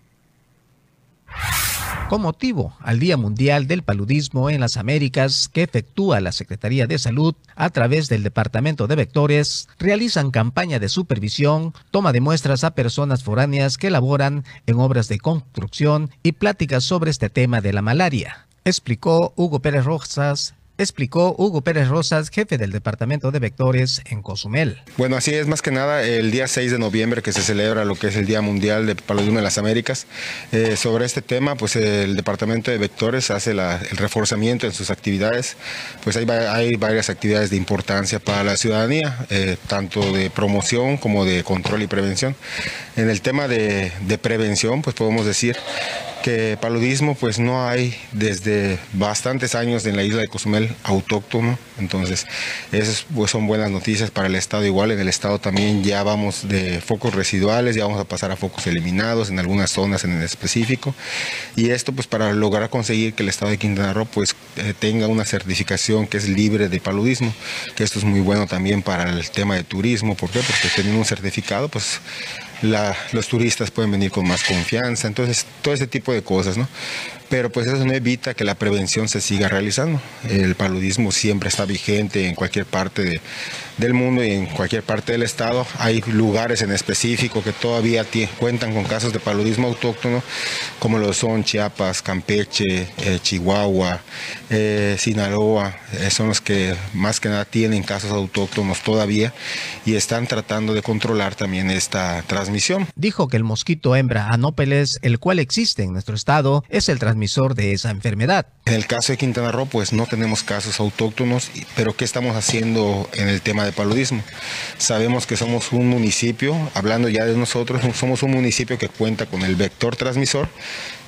con motivo al Día Mundial del Paludismo en las Américas que efectúa la Secretaría de Salud a través del Departamento de Vectores, realizan campaña de supervisión, toma de muestras a personas foráneas que laboran en obras de construcción y pláticas sobre este tema de la malaria, explicó Hugo Pérez Rosas, explicó Hugo Pérez Rosas, jefe del Departamento de Vectores en Cozumel. Bueno, así es más que nada el día 6 de noviembre que se celebra lo que es el Día Mundial de Paludismo en las Américas. Eh, sobre este tema, pues el Departamento de Vectores hace el reforzamiento en sus actividades. Pues hay, hay varias actividades de importancia para la ciudadanía, eh, tanto de promoción como de control y prevención. En el tema de, de prevención, pues podemos decir que paludismo pues no hay desde bastantes años en la isla de Cozumel autóctono, entonces esas pues, son buenas noticias para el estado. Igual, en el estado también ya vamos de focos residuales, ya vamos a pasar a focos eliminados en algunas zonas en específico. Y esto pues para lograr conseguir que el estado de Quintana Roo pues eh, tenga una certificación que es libre de paludismo, que esto es muy bueno también para el tema de turismo. Porque teniendo un certificado pues los turistas pueden venir con más confianza, entonces todo ese tipo de cosas, ¿no? Pero pues eso no evita que la prevención se siga realizando. El paludismo siempre está vigente en cualquier parte de, del mundo y en cualquier parte del estado. Hay lugares en específico que todavía cuentan con casos de paludismo autóctono, como lo son Chiapas, Campeche, eh, Chihuahua, eh, Sinaloa. Eh, son los que más que nada tienen casos autóctonos todavía y están tratando de controlar también esta transmisión. Dijo que el mosquito hembra Anópeles, el cual existe en nuestro estado, es el transmisor de esa enfermedad. En el caso de Quintana Roo, pues no tenemos casos autóctonos, pero ¿qué estamos haciendo en el tema de paludismo. Sabemos que somos un municipio, hablando ya de nosotros, somos un municipio que cuenta con el vector transmisor.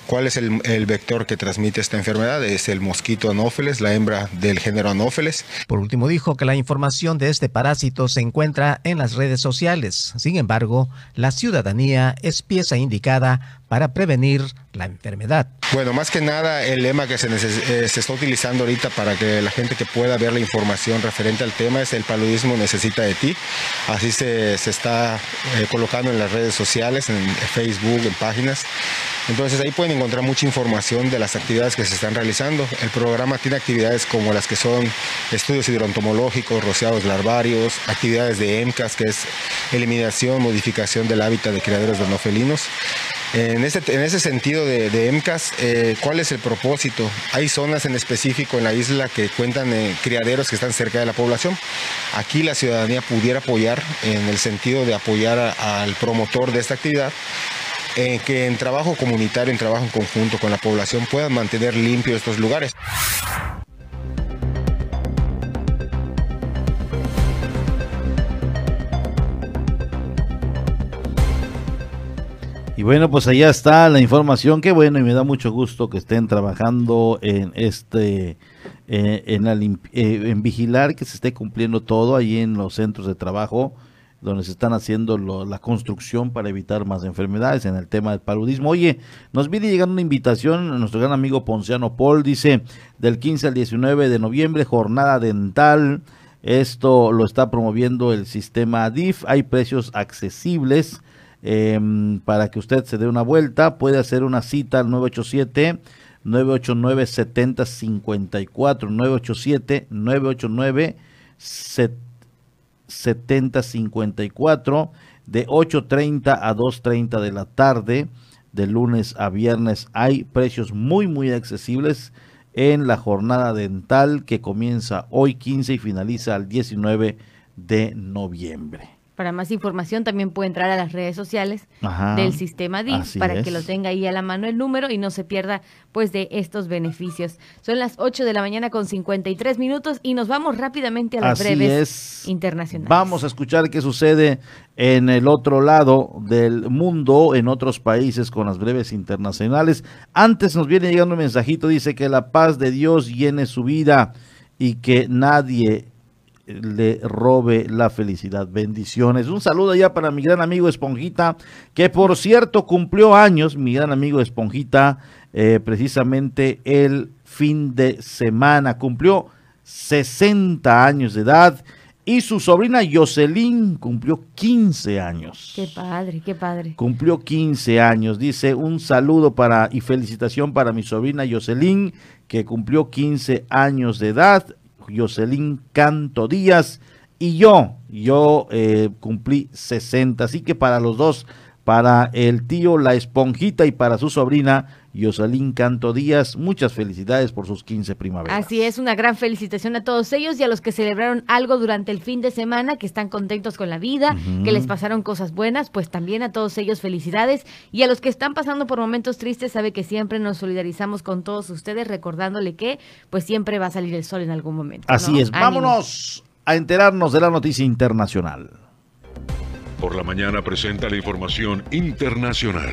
¿Cuál es el, vector que transmite esta enfermedad? Es el mosquito anófeles, la hembra del género anófeles. Por último, dijo que la información de este parásito se encuentra en las redes sociales. Sin embargo, la ciudadanía es pieza indicada para prevenir la enfermedad. Bueno, más que nada el lema que se, eh, se, está utilizando ahorita para que la gente que pueda ver la información referente al tema es el paludismo necesita de ti. Así se, se está eh, colocando en las redes sociales, en Facebook, en páginas. Entonces ahí pueden encontrar mucha información de las actividades que se están realizando. El programa tiene actividades como las que son estudios hidroentomológicos, rociados larvarios, actividades de EMCAS, que es eliminación, modificación del hábitat de criaderos de no felinos. En ese, en sentido de, EMCAS, eh, ¿cuál es el propósito? Hay zonas en específico en la isla que cuentan eh, criaderos que están cerca de la población. Aquí la ciudadanía pudiera apoyar en el sentido de apoyar al promotor de esta actividad eh, que en trabajo comunitario, en trabajo en conjunto con la población puedan mantener limpios estos lugares. Bueno, pues allá está la información. Qué bueno y me da mucho gusto que estén trabajando en este, eh, en, eh, en vigilar que se esté cumpliendo todo ahí en los centros de trabajo donde se están haciendo la construcción para evitar más enfermedades en el tema del paludismo. Oye, nos viene llegando una invitación a nuestro gran amigo Ponciano Paul, dice del 15 al 19 de noviembre, jornada dental. Esto lo está promoviendo el sistema DIF. Hay precios accesibles em, para que usted se dé una vuelta. Puede hacer una cita al 987 989 7054 987 989 7054 7054 de 8.30 a 2.30 de la tarde, de lunes a viernes. Hay precios muy, muy accesibles en la jornada dental que comienza hoy 15 y finaliza el 19 de noviembre. Para más información también puede entrar a las redes sociales del sistema DIF para que lo tenga ahí a la mano el número y no se pierda pues de estos beneficios. Son las 8 de la mañana con 53 minutos y nos vamos rápidamente a las breves internacionales. Vamos a escuchar qué sucede en el otro lado del mundo, en otros países con las breves internacionales. Antes nos viene llegando un mensajito, dice que la paz de Dios llene su vida y que nadie le robe la felicidad. Bendiciones. Un saludo ya para mi gran amigo Esponjita, que por cierto cumplió años, mi gran amigo Esponjita, eh, precisamente el fin de semana. Cumplió 60 años de edad y su sobrina Jocelyn cumplió 15 años. Qué padre, qué padre. Cumplió 15 años. Dice un saludo para y felicitación para mi sobrina Jocelyn, que cumplió 15 años de edad. Jocelyn Canto Díaz y yo, yo eh, cumplí 60, así que para los dos, para el tío La Esponjita y para su sobrina Yosalín Canto Díaz. Muchas felicidades por sus 15 primaveras. Así es, una gran felicitación a todos ellos y a los que celebraron algo durante el fin de semana, que están contentos con la vida, que les pasaron cosas buenas, pues también a todos ellos felicidades. Y a los que están pasando por momentos tristes, sabe que siempre nos solidarizamos con todos ustedes, recordándole que pues siempre va a salir el sol en algún momento. Así es, vámonos a enterarnos de la noticia internacional. Por la mañana presenta la información internacional.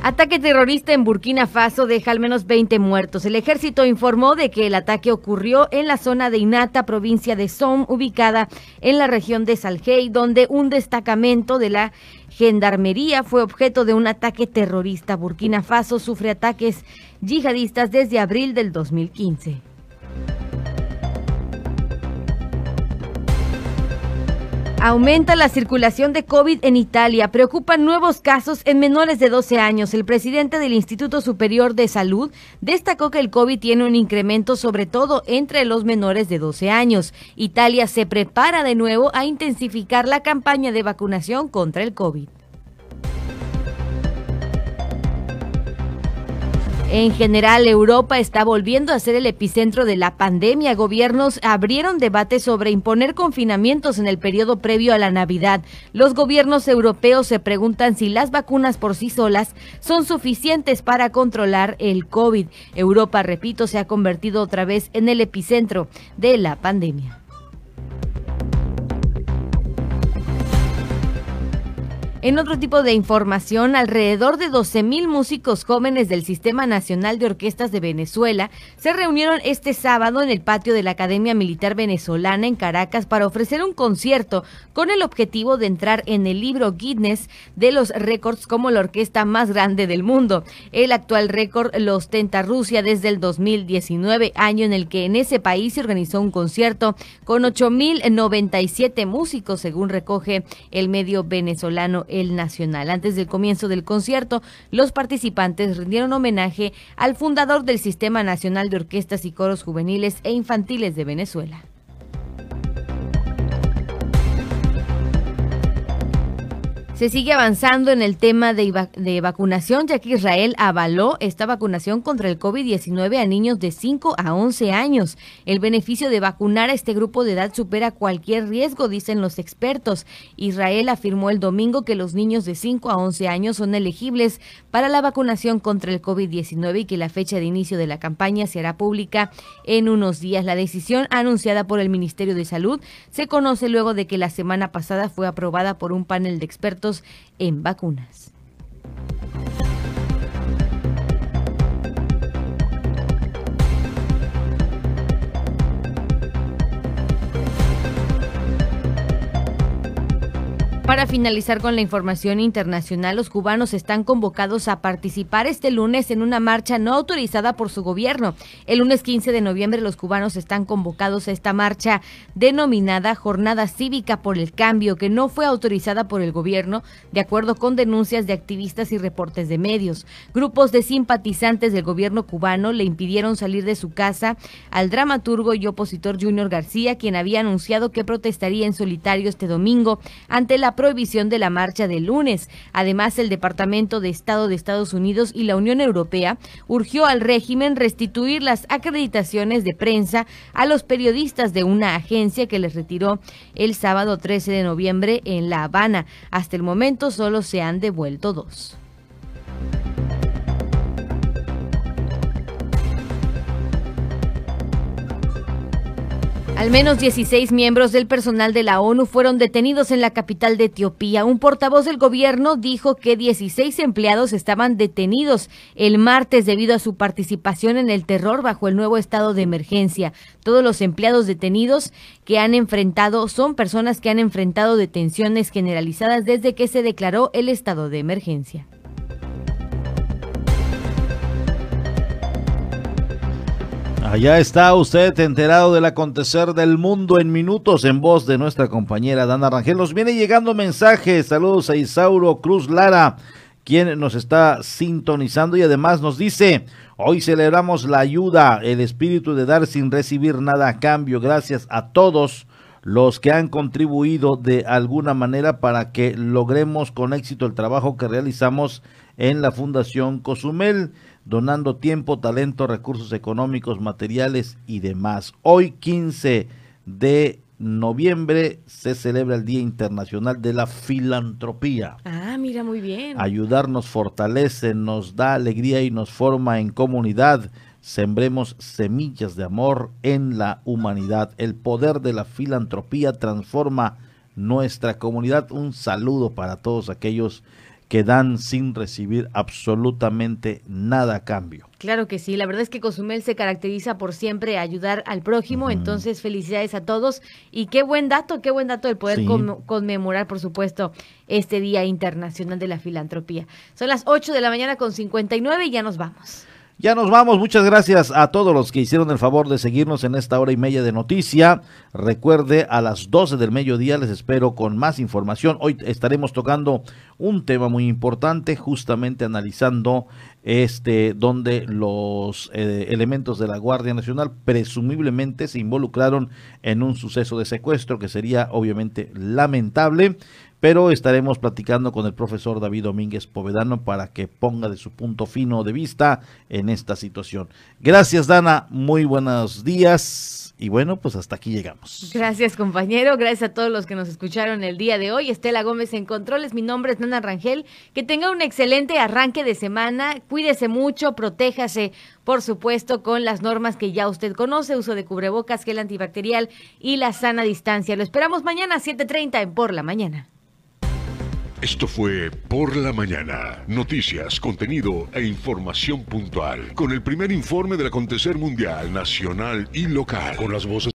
Ataque terrorista en Burkina Faso deja al menos 20 muertos. El ejército informó de que el ataque ocurrió en la zona de Inata, provincia de Somme, ubicada en la región de Salgey, donde un destacamento de la gendarmería fue objeto de un ataque terrorista. Burkina Faso sufre ataques yihadistas desde abril del 2015. Aumenta la circulación de COVID en Italia. Preocupan nuevos casos en menores de 12 años. El presidente del Instituto Superior de Salud destacó que el COVID tiene un incremento sobre todo entre los menores de 12 años. Italia se prepara de nuevo a intensificar la campaña de vacunación contra el COVID. En general, Europa está volviendo a ser el epicentro de la pandemia. Gobiernos abrieron debate sobre imponer confinamientos en el periodo previo a la Navidad. Los gobiernos europeos se preguntan si las vacunas por sí solas son suficientes para controlar el COVID. Europa, repito, se ha convertido otra vez en el epicentro de la pandemia. En otro tipo de información, alrededor de 12.000 músicos jóvenes del Sistema Nacional de Orquestas de Venezuela se reunieron este sábado en el patio de la Academia Militar Venezolana en Caracas para ofrecer un concierto con el objetivo de entrar en el libro Guinness de los récords como la orquesta más grande del mundo. El actual récord lo ostenta Rusia desde el 2019, año en el que en ese país se organizó un concierto con 8.097 músicos, según recoge el medio venezolano el Nacional. Antes del comienzo del concierto, los participantes rindieron homenaje al fundador del Sistema Nacional de Orquestas y Coros Juveniles e Infantiles de Venezuela. Se sigue avanzando en el tema de, vacunación, ya que Israel avaló esta vacunación contra el COVID-19 a niños de 5 a 11 años. El beneficio de vacunar a este grupo de edad supera cualquier riesgo, dicen los expertos. Israel afirmó el domingo que los niños de 5 a 11 años son elegibles para la vacunación contra el COVID-19 y que la fecha de inicio de la campaña se hará pública en unos días. La decisión anunciada por el Ministerio de Salud se conoce luego de que la semana pasada fue aprobada por un panel de expertos en vacunas. Para finalizar con la información internacional, los cubanos están convocados a participar este lunes en una marcha no autorizada por su gobierno. El lunes 15 de noviembre los cubanos están convocados a esta marcha denominada Jornada Cívica por el Cambio, que no fue autorizada por el gobierno, de acuerdo con denuncias de activistas y reportes de medios. Grupos de simpatizantes del gobierno cubano le impidieron salir de su casa al dramaturgo y opositor Junior García, quien había anunciado que protestaría en solitario este domingo ante la prohibición de la marcha del lunes. Además, el Departamento de Estado de Estados Unidos y la Unión Europea urgió al régimen restituir las acreditaciones de prensa a los periodistas de una agencia que les retiró el sábado 13 de noviembre en La Habana. Hasta el momento solo se han devuelto dos. Al menos 16 miembros del personal de la ONU fueron detenidos en la capital de Etiopía. Un portavoz del gobierno dijo que 16 empleados estaban detenidos el martes debido a su participación en el terror bajo el nuevo estado de emergencia. Todos los empleados detenidos que han enfrentado son personas que han enfrentado detenciones generalizadas desde que se declaró el estado de emergencia. Allá está usted enterado del acontecer del mundo en minutos en voz de nuestra compañera Dana Rangel. Nos viene llegando mensajes. Saludos a Isauro Cruz Lara, quien nos está sintonizando y además nos dice, hoy celebramos la ayuda, el espíritu de dar sin recibir nada a cambio. Gracias a todos los que han contribuido de alguna manera para que logremos con éxito el trabajo que realizamos en la Fundación Cozumel donando tiempo, talento, recursos económicos, materiales y demás. Hoy 15 de noviembre se celebra el Día Internacional de la Filantropía. Ah, mira, muy bien. Ayudar nos fortalece, nos da alegría y nos forma en comunidad. Sembremos semillas de amor en la humanidad. El poder de la filantropía transforma nuestra comunidad. Un saludo para todos aquellos que dan sin recibir absolutamente nada a cambio. Claro que sí, la verdad es que Cozumel se caracteriza por siempre ayudar al prójimo, entonces felicidades a todos y qué buen dato, qué buen dato el poder conmemorar, por supuesto, este Día Internacional de la Filantropía. Son las 8 de la mañana con 59 y ya nos vamos. Ya nos vamos. Muchas gracias a todos los que hicieron el favor de seguirnos en esta hora y media de noticia. Recuerde, a las 12 del mediodía les espero con más información. Hoy estaremos tocando un tema muy importante, justamente analizando este donde los eh, elementos de la Guardia Nacional presumiblemente se involucraron en un suceso de secuestro que sería obviamente lamentable pero estaremos platicando con el profesor David Domínguez Povedano para que ponga de su punto fino de vista en esta situación. Gracias, Dana. Muy buenos días. Y bueno, pues hasta aquí llegamos. Gracias, compañero. Gracias a todos los que nos escucharon el día de hoy. Estela Gómez en controles. Mi nombre es Nana Rangel. Que tenga un excelente arranque de semana. Cuídese mucho, protéjase, por supuesto, con las normas que ya usted conoce: uso de cubrebocas, gel antibacterial y la sana distancia. Lo esperamos mañana a 7:30 en Por la Mañana. Esto fue Por la Mañana. Noticias, contenido e información puntual. Con el primer informe del acontecer mundial, nacional y local. Con las voces